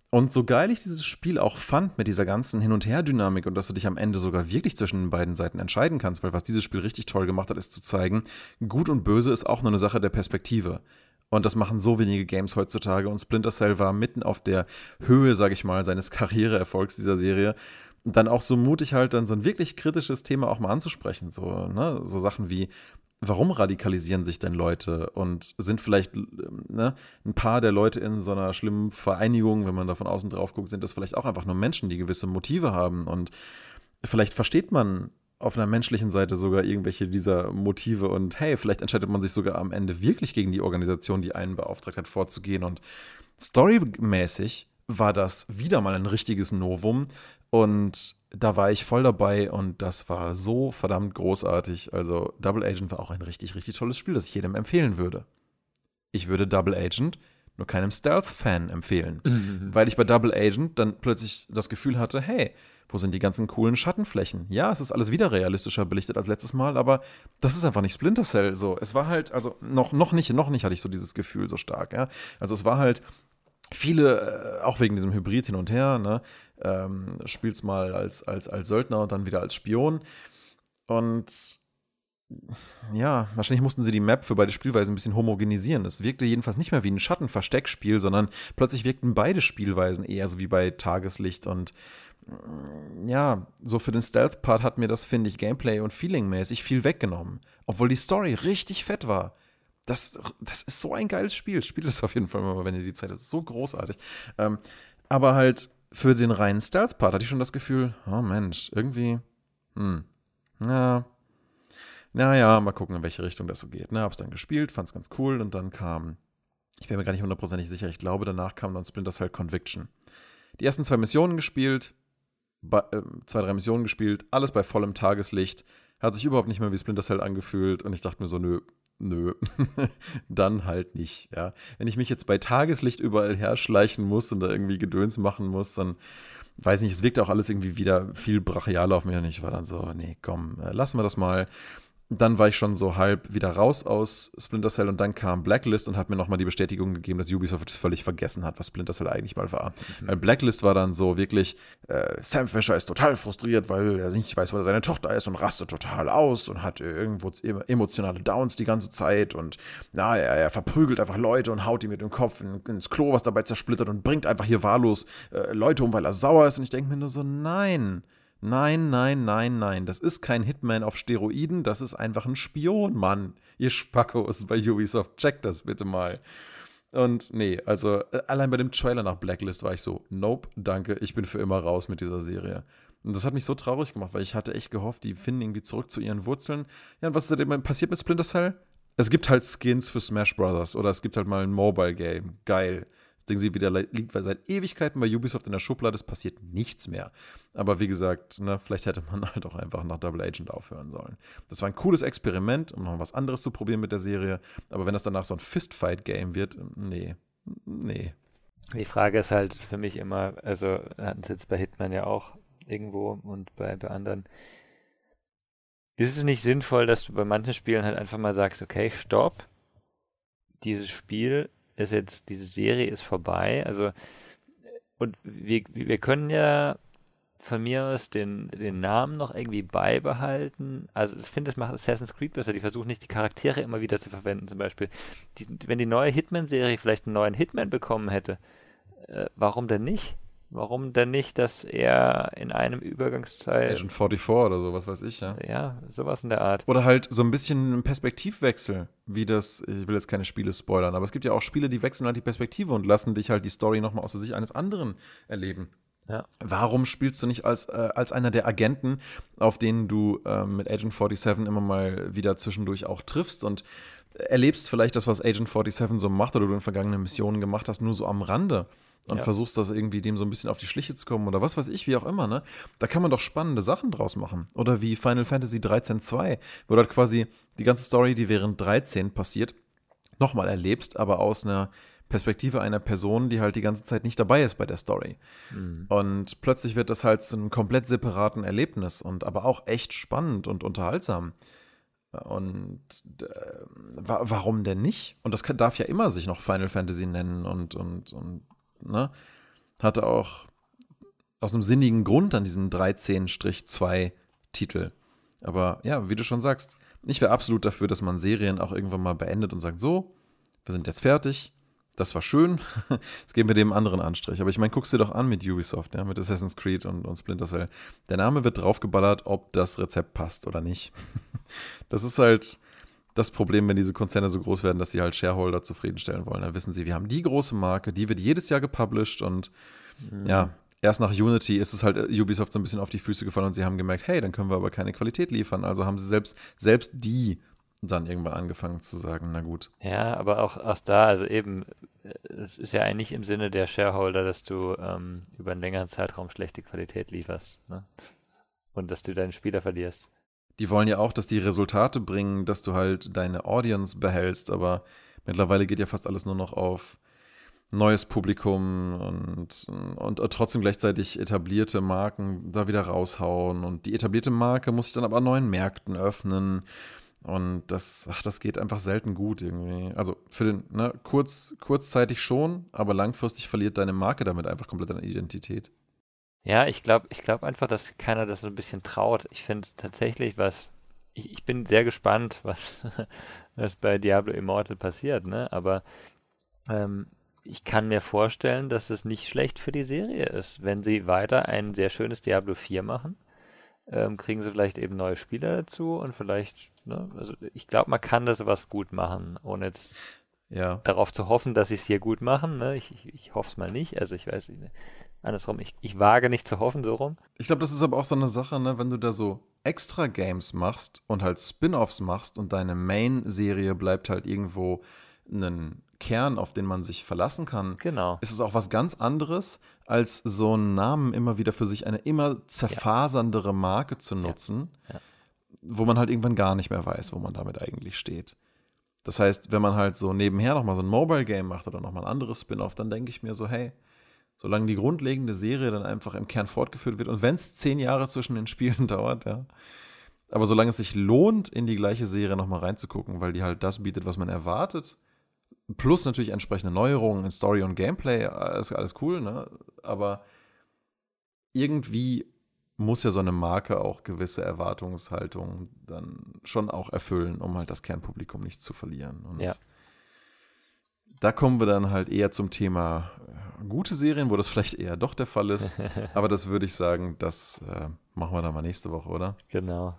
Und so geil ich dieses Spiel auch fand mit dieser ganzen Hin- und Her-Dynamik und dass du dich am Ende sogar wirklich zwischen den beiden Seiten entscheiden kannst, weil was dieses Spiel richtig toll gemacht hat, ist zu zeigen, gut und böse ist auch nur eine Sache der Perspektive. Und das machen so wenige Games heutzutage. Und Splinter Cell war mitten auf der Höhe, sag ich mal, seines Karriereerfolgs dieser Serie. Und dann auch so mutig halt, dann so ein wirklich kritisches Thema auch mal anzusprechen. So, ne? so Sachen wie, warum radikalisieren sich denn Leute und sind vielleicht ne, ein paar der Leute in so einer schlimmen Vereinigung, wenn man da von außen drauf guckt, sind das vielleicht auch einfach nur Menschen, die gewisse Motive haben und vielleicht versteht man auf einer menschlichen Seite sogar irgendwelche dieser Motive und hey, vielleicht entscheidet man sich sogar am Ende wirklich gegen die Organisation, die einen beauftragt hat, vorzugehen und storymäßig war das wieder mal ein richtiges Novum und da war ich voll dabei und das war so verdammt großartig. Also Double Agent war auch ein richtig, richtig tolles Spiel, das ich jedem empfehlen würde. Ich würde Double Agent nur keinem Stealth-Fan empfehlen, mhm. weil ich bei Double Agent dann plötzlich das Gefühl hatte, hey, wo sind die ganzen coolen Schattenflächen? Ja, es ist alles wieder realistischer belichtet als letztes Mal, aber das ist einfach nicht Splinter Cell so. Es war halt, also noch, noch nicht, noch nicht hatte ich so dieses Gefühl so stark, ja. Also es war halt viele, äh, auch wegen diesem Hybrid hin und her, ne, ähm, spielst mal als, als, als Söldner und dann wieder als Spion. Und ja, wahrscheinlich mussten sie die Map für beide Spielweisen ein bisschen homogenisieren. Es wirkte jedenfalls nicht mehr wie ein Schattenversteckspiel, sondern plötzlich wirkten beide Spielweisen eher so wie bei Tageslicht und ja, so für den Stealth-Part hat mir das, finde ich, Gameplay und Feeling-mäßig viel weggenommen. Obwohl die Story richtig fett war. Das, das ist so ein geiles Spiel. Spielt es auf jeden Fall mal, wenn ihr die Zeit habt. So großartig. Ähm, aber halt für den reinen Stealth-Part hatte ich schon das Gefühl, oh Mensch, irgendwie, hm, ja, naja, mal gucken, in welche Richtung das so geht. Ne, hab's dann gespielt, fand's ganz cool und dann kam, ich bin mir gar nicht hundertprozentig sicher, ich glaube, danach kam dann Splinter Cell Conviction. Die ersten zwei Missionen gespielt, zwei, drei Missionen gespielt, alles bei vollem Tageslicht, hat sich überhaupt nicht mehr wie Splinter Cell angefühlt und ich dachte mir so, nö, nö, dann halt nicht, ja. Wenn ich mich jetzt bei Tageslicht überall herschleichen muss und da irgendwie Gedöns machen muss, dann weiß nicht, es wirkt auch alles irgendwie wieder viel brachialer auf mich und ich war dann so, nee, komm, äh, lassen wir das mal dann war ich schon so halb wieder raus aus Splinter Cell und dann kam Blacklist und hat mir nochmal die Bestätigung gegeben, dass Ubisoft völlig vergessen hat, was Splinter Cell eigentlich mal war. Mhm. Weil Blacklist war dann so wirklich, äh, Sam Fisher ist total frustriert, weil er nicht weiß, wo seine Tochter ist und rastet total aus und hat irgendwo emotionale Downs die ganze Zeit und na, er, er verprügelt einfach Leute und haut die mit dem Kopf in, ins Klo, was dabei zersplittert und bringt einfach hier wahllos äh, Leute um, weil er sauer ist und ich denke mir nur so, nein. Nein, nein, nein, nein. Das ist kein Hitman auf Steroiden, das ist einfach ein Spion, Mann. Ihr Spackos bei Ubisoft, checkt das bitte mal. Und nee, also äh, allein bei dem Trailer nach Blacklist war ich so, nope, danke, ich bin für immer raus mit dieser Serie. Und das hat mich so traurig gemacht, weil ich hatte echt gehofft, die finden irgendwie zurück zu ihren Wurzeln. Ja, und was ist denn passiert mit Splinter Cell? Es gibt halt Skins für Smash Brothers oder es gibt halt mal ein Mobile Game. Geil. Ding sie wieder liegt seit Ewigkeiten bei Ubisoft in der Schublade, es passiert nichts mehr. Aber wie gesagt, ne, vielleicht hätte man halt auch einfach nach Double Agent aufhören sollen. Das war ein cooles Experiment, um noch was anderes zu probieren mit der Serie. Aber wenn das danach so ein Fistfight-Game wird, nee, nee. Die Frage ist halt für mich immer, also hatten es jetzt bei Hitman ja auch irgendwo und bei, bei anderen. Ist es nicht sinnvoll, dass du bei manchen Spielen halt einfach mal sagst, okay, stopp, dieses Spiel ist jetzt, diese Serie ist vorbei. Also, und wir, wir können ja von mir aus den, den Namen noch irgendwie beibehalten. Also ich finde, das macht Assassin's Creed besser. Die versuchen nicht, die Charaktere immer wieder zu verwenden. Zum Beispiel, die, wenn die neue Hitman-Serie vielleicht einen neuen Hitman bekommen hätte, äh, warum denn nicht? Warum denn nicht, dass er in einem Übergangszeit. Agent 44 oder so, was weiß ich, ja. Ja, sowas in der Art. Oder halt so ein bisschen ein Perspektivwechsel, wie das, ich will jetzt keine Spiele spoilern, aber es gibt ja auch Spiele, die wechseln halt die Perspektive und lassen dich halt die Story nochmal aus der Sicht eines anderen erleben. Ja. Warum spielst du nicht als, äh, als einer der Agenten, auf denen du äh, mit Agent 47 immer mal wieder zwischendurch auch triffst und erlebst vielleicht das, was Agent 47 so macht oder du in vergangenen Missionen gemacht hast, nur so am Rande? Und ja. versuchst das irgendwie dem so ein bisschen auf die Schliche zu kommen oder was weiß ich, wie auch immer, ne? Da kann man doch spannende Sachen draus machen. Oder wie Final Fantasy 13 2, wo du halt quasi die ganze Story, die während 13 passiert, nochmal erlebst, aber aus einer Perspektive einer Person, die halt die ganze Zeit nicht dabei ist bei der Story. Mhm. Und plötzlich wird das halt zu einem komplett separaten Erlebnis und aber auch echt spannend und unterhaltsam. Und äh, wa warum denn nicht? Und das kann, darf ja immer sich noch Final Fantasy nennen und, und, und ne? Hatte auch aus einem sinnigen Grund an diesen 13-2 Titel. Aber ja, wie du schon sagst, ich wäre absolut dafür, dass man Serien auch irgendwann mal beendet und sagt, so, wir sind jetzt fertig, das war schön, jetzt geben wir dem anderen Anstrich. Aber ich meine, guckst dir doch an mit Ubisoft, ja, mit Assassin's Creed und, und Splinter Cell. Der Name wird draufgeballert, ob das Rezept passt oder nicht. Das ist halt, das Problem, wenn diese Konzerne so groß werden, dass sie halt Shareholder zufriedenstellen wollen. Dann wissen sie, wir haben die große Marke, die wird jedes Jahr gepublished und mhm. ja, erst nach Unity ist es halt äh, Ubisoft so ein bisschen auf die Füße gefallen und sie haben gemerkt, hey, dann können wir aber keine Qualität liefern. Also haben sie selbst, selbst die dann irgendwann angefangen zu sagen, na gut. Ja, aber auch, auch da, also eben, äh, es ist ja eigentlich im Sinne der Shareholder, dass du ähm, über einen längeren Zeitraum schlechte Qualität lieferst. Ne? Und dass du deinen Spieler verlierst die wollen ja auch, dass die Resultate bringen, dass du halt deine Audience behältst, aber mittlerweile geht ja fast alles nur noch auf neues Publikum und, und trotzdem gleichzeitig etablierte Marken da wieder raushauen. Und die etablierte Marke muss sich dann aber neuen Märkten öffnen. Und das, ach, das geht einfach selten gut irgendwie. Also für den, ne, kurz, kurzzeitig schon, aber langfristig verliert deine Marke damit einfach komplett an Identität. Ja, ich glaube ich glaub einfach, dass keiner das so ein bisschen traut. Ich finde tatsächlich, was. Ich, ich bin sehr gespannt, was, was bei Diablo Immortal passiert, ne? Aber ähm, ich kann mir vorstellen, dass es nicht schlecht für die Serie ist. Wenn sie weiter ein sehr schönes Diablo 4 machen, ähm, kriegen sie vielleicht eben neue Spieler dazu und vielleicht, ne, also ich glaube, man kann das was gut machen, ohne jetzt ja. darauf zu hoffen, dass sie es hier gut machen. Ne? Ich, ich, ich hoffe es mal nicht. Also ich weiß nicht. Andersrum, ich, ich wage nicht zu hoffen, so rum. Ich glaube, das ist aber auch so eine Sache, ne, wenn du da so extra Games machst und halt Spin-offs machst und deine Main-Serie bleibt halt irgendwo einen Kern, auf den man sich verlassen kann, Genau. ist es auch was ganz anderes, als so einen Namen immer wieder für sich eine immer zerfaserndere Marke zu nutzen, Ja. wo man halt irgendwann gar nicht mehr weiß, wo man damit eigentlich steht. Das heißt, wenn man halt so nebenher nochmal so ein Mobile-Game macht oder nochmal ein anderes Spin-off, dann denke ich mir so, hey, solange die grundlegende Serie dann einfach im Kern fortgeführt wird und wenn es zehn Jahre zwischen den Spielen dauert, ja, aber solange es sich lohnt, in die gleiche Serie nochmal reinzugucken, weil die halt das bietet, was man erwartet, plus natürlich entsprechende Neuerungen in Story und Gameplay, alles, alles cool, ne? Aber irgendwie muss ja so eine Marke auch gewisse Erwartungshaltungen dann schon auch erfüllen, um halt das Kernpublikum nicht zu verlieren. Und Ja. da kommen wir dann halt eher zum Thema äh, gute Serien, wo das vielleicht eher doch der Fall ist. Aber das würde ich sagen, das äh, machen wir dann mal nächste Woche, oder? Genau.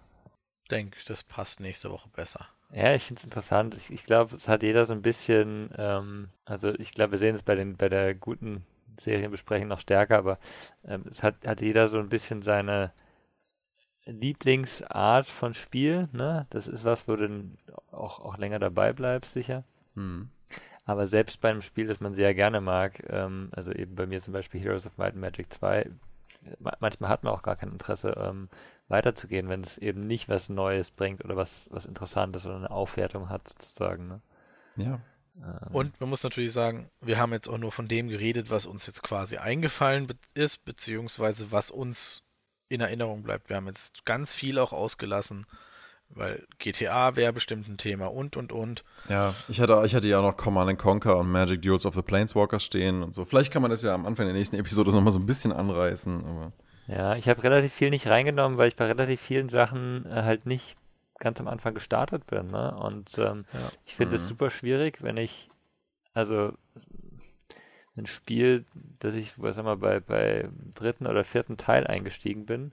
denke, das passt nächste Woche besser. Ja, ich finde es interessant. Ich, ich glaube, es hat jeder so ein bisschen, ähm, also ich glaube, wir sehen es bei den, bei der guten Serienbesprechung noch stärker, aber ähm, es hat, hat jeder so ein bisschen seine Lieblingsart von Spiel, ne? Das ist was, wo du dann auch, auch länger dabei bleibst, sicher. Hm. Aber selbst bei einem Spiel, das man sehr gerne mag, ähm, also eben bei mir zum Beispiel Heroes of Might and Magic 2, ma- manchmal hat man auch gar kein Interesse, ähm, weiterzugehen, wenn es eben nicht was Neues bringt oder was, was Interessantes oder eine Aufwertung hat, sozusagen. Ne? Ja. Ähm, Und man muss natürlich sagen, wir haben jetzt auch nur von dem geredet, was uns jetzt quasi eingefallen ist, beziehungsweise was uns in Erinnerung bleibt. Wir haben jetzt ganz viel auch ausgelassen, weil GTA wäre bestimmt ein Thema und und und. Ja, ich hatte, ich hatte ja auch noch Command and Conquer und Magic Duels of the Planeswalker stehen und so. Vielleicht kann man das ja am Anfang der nächsten Episode nochmal so ein bisschen anreißen, aber Ja, ich habe relativ viel nicht reingenommen, weil ich bei relativ vielen Sachen äh, halt nicht ganz am Anfang gestartet bin. Ne? Und ähm, Ja. ich finde es Mhm. super schwierig, wenn ich, also ein Spiel, das ich, was sag mal, bei, bei dritten oder vierten Teil eingestiegen bin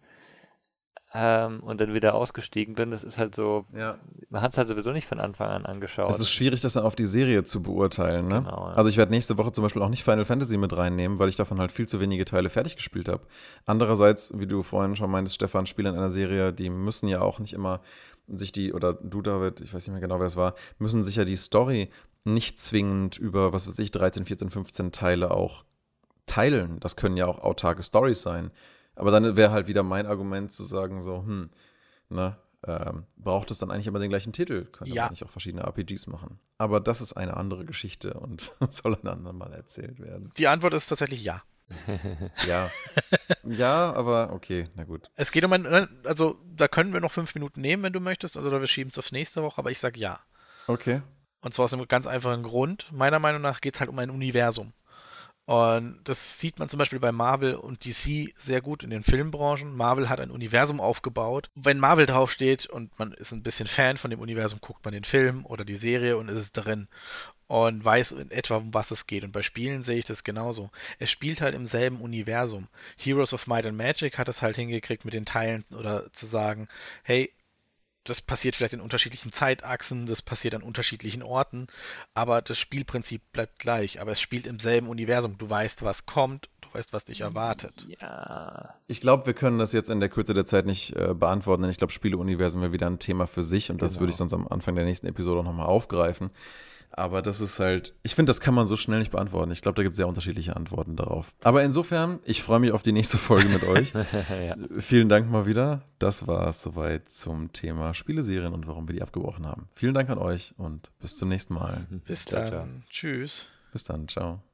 ähm, und dann wieder ausgestiegen bin, das ist halt so, ja. man hat es halt sowieso nicht von Anfang an angeschaut. Es ist schwierig, das dann auf die Serie zu beurteilen, ne? Genau, ja. Also ich werde nächste Woche zum Beispiel auch nicht Final Fantasy mit reinnehmen, weil ich davon halt viel zu wenige Teile fertig gespielt habe. Andererseits, wie du vorhin schon meintest, Stefan, Spiele in einer Serie, die müssen ja auch nicht immer sich die, oder du, David, ich weiß nicht mehr genau, wer es war, müssen sich ja die Story nicht zwingend über, was weiß ich, 13, 14, 15 Teile auch teilen. Das können ja auch autarke Stories sein. Aber dann wäre halt wieder mein Argument zu sagen, so, hm, ne, ähm, braucht es dann eigentlich immer den gleichen Titel? Könnte Ja. man nicht auch verschiedene RPGs machen? Aber das ist eine andere Geschichte und soll ein andermal erzählt werden. Die Antwort ist tatsächlich ja. Ja. ja, aber okay, na gut. Es geht um ein, also da können wir noch fünf Minuten nehmen, wenn du möchtest, also wir schieben es aufs nächste Woche, aber ich sag ja. Okay. Und zwar aus einem ganz einfachen Grund. Meiner Meinung nach geht es halt um ein Universum. Und das sieht man zum Beispiel bei Marvel und DC sehr gut in den Filmbranchen. Marvel hat ein Universum aufgebaut. Wenn Marvel draufsteht und man ist ein bisschen Fan von dem Universum, guckt man den Film oder die Serie und ist es drin und weiß in etwa, um was es geht. Und bei Spielen sehe ich das genauso. Es spielt halt im selben Universum. Heroes of Might and Magic hat es halt hingekriegt mit den Teilen oder zu sagen, hey, das passiert vielleicht in unterschiedlichen Zeitachsen, das passiert an unterschiedlichen Orten, aber das Spielprinzip bleibt gleich. Aber es spielt im selben Universum. Du weißt, was kommt, du weißt, was dich erwartet. Ja, Ich glaube, wir können das jetzt in der Kürze der Zeit nicht äh, beantworten, denn ich glaube, Spieleuniversen wäre wieder ein Thema für sich und das Genau. würde ich sonst am Anfang der nächsten Episode auch nochmal aufgreifen. Aber das ist halt, ich finde, das kann man so schnell nicht beantworten. Ich glaube, da gibt es sehr unterschiedliche Antworten darauf. Aber insofern, ich freue mich auf die nächste Folge mit euch. ja. Vielen Dank mal wieder. Das war es soweit zum Thema Spieleserien und warum wir die abgebrochen haben. Vielen Dank an euch und bis zum nächsten Mal. Bis Ciao, dann. ciao. Tschüss. Bis dann. Ciao.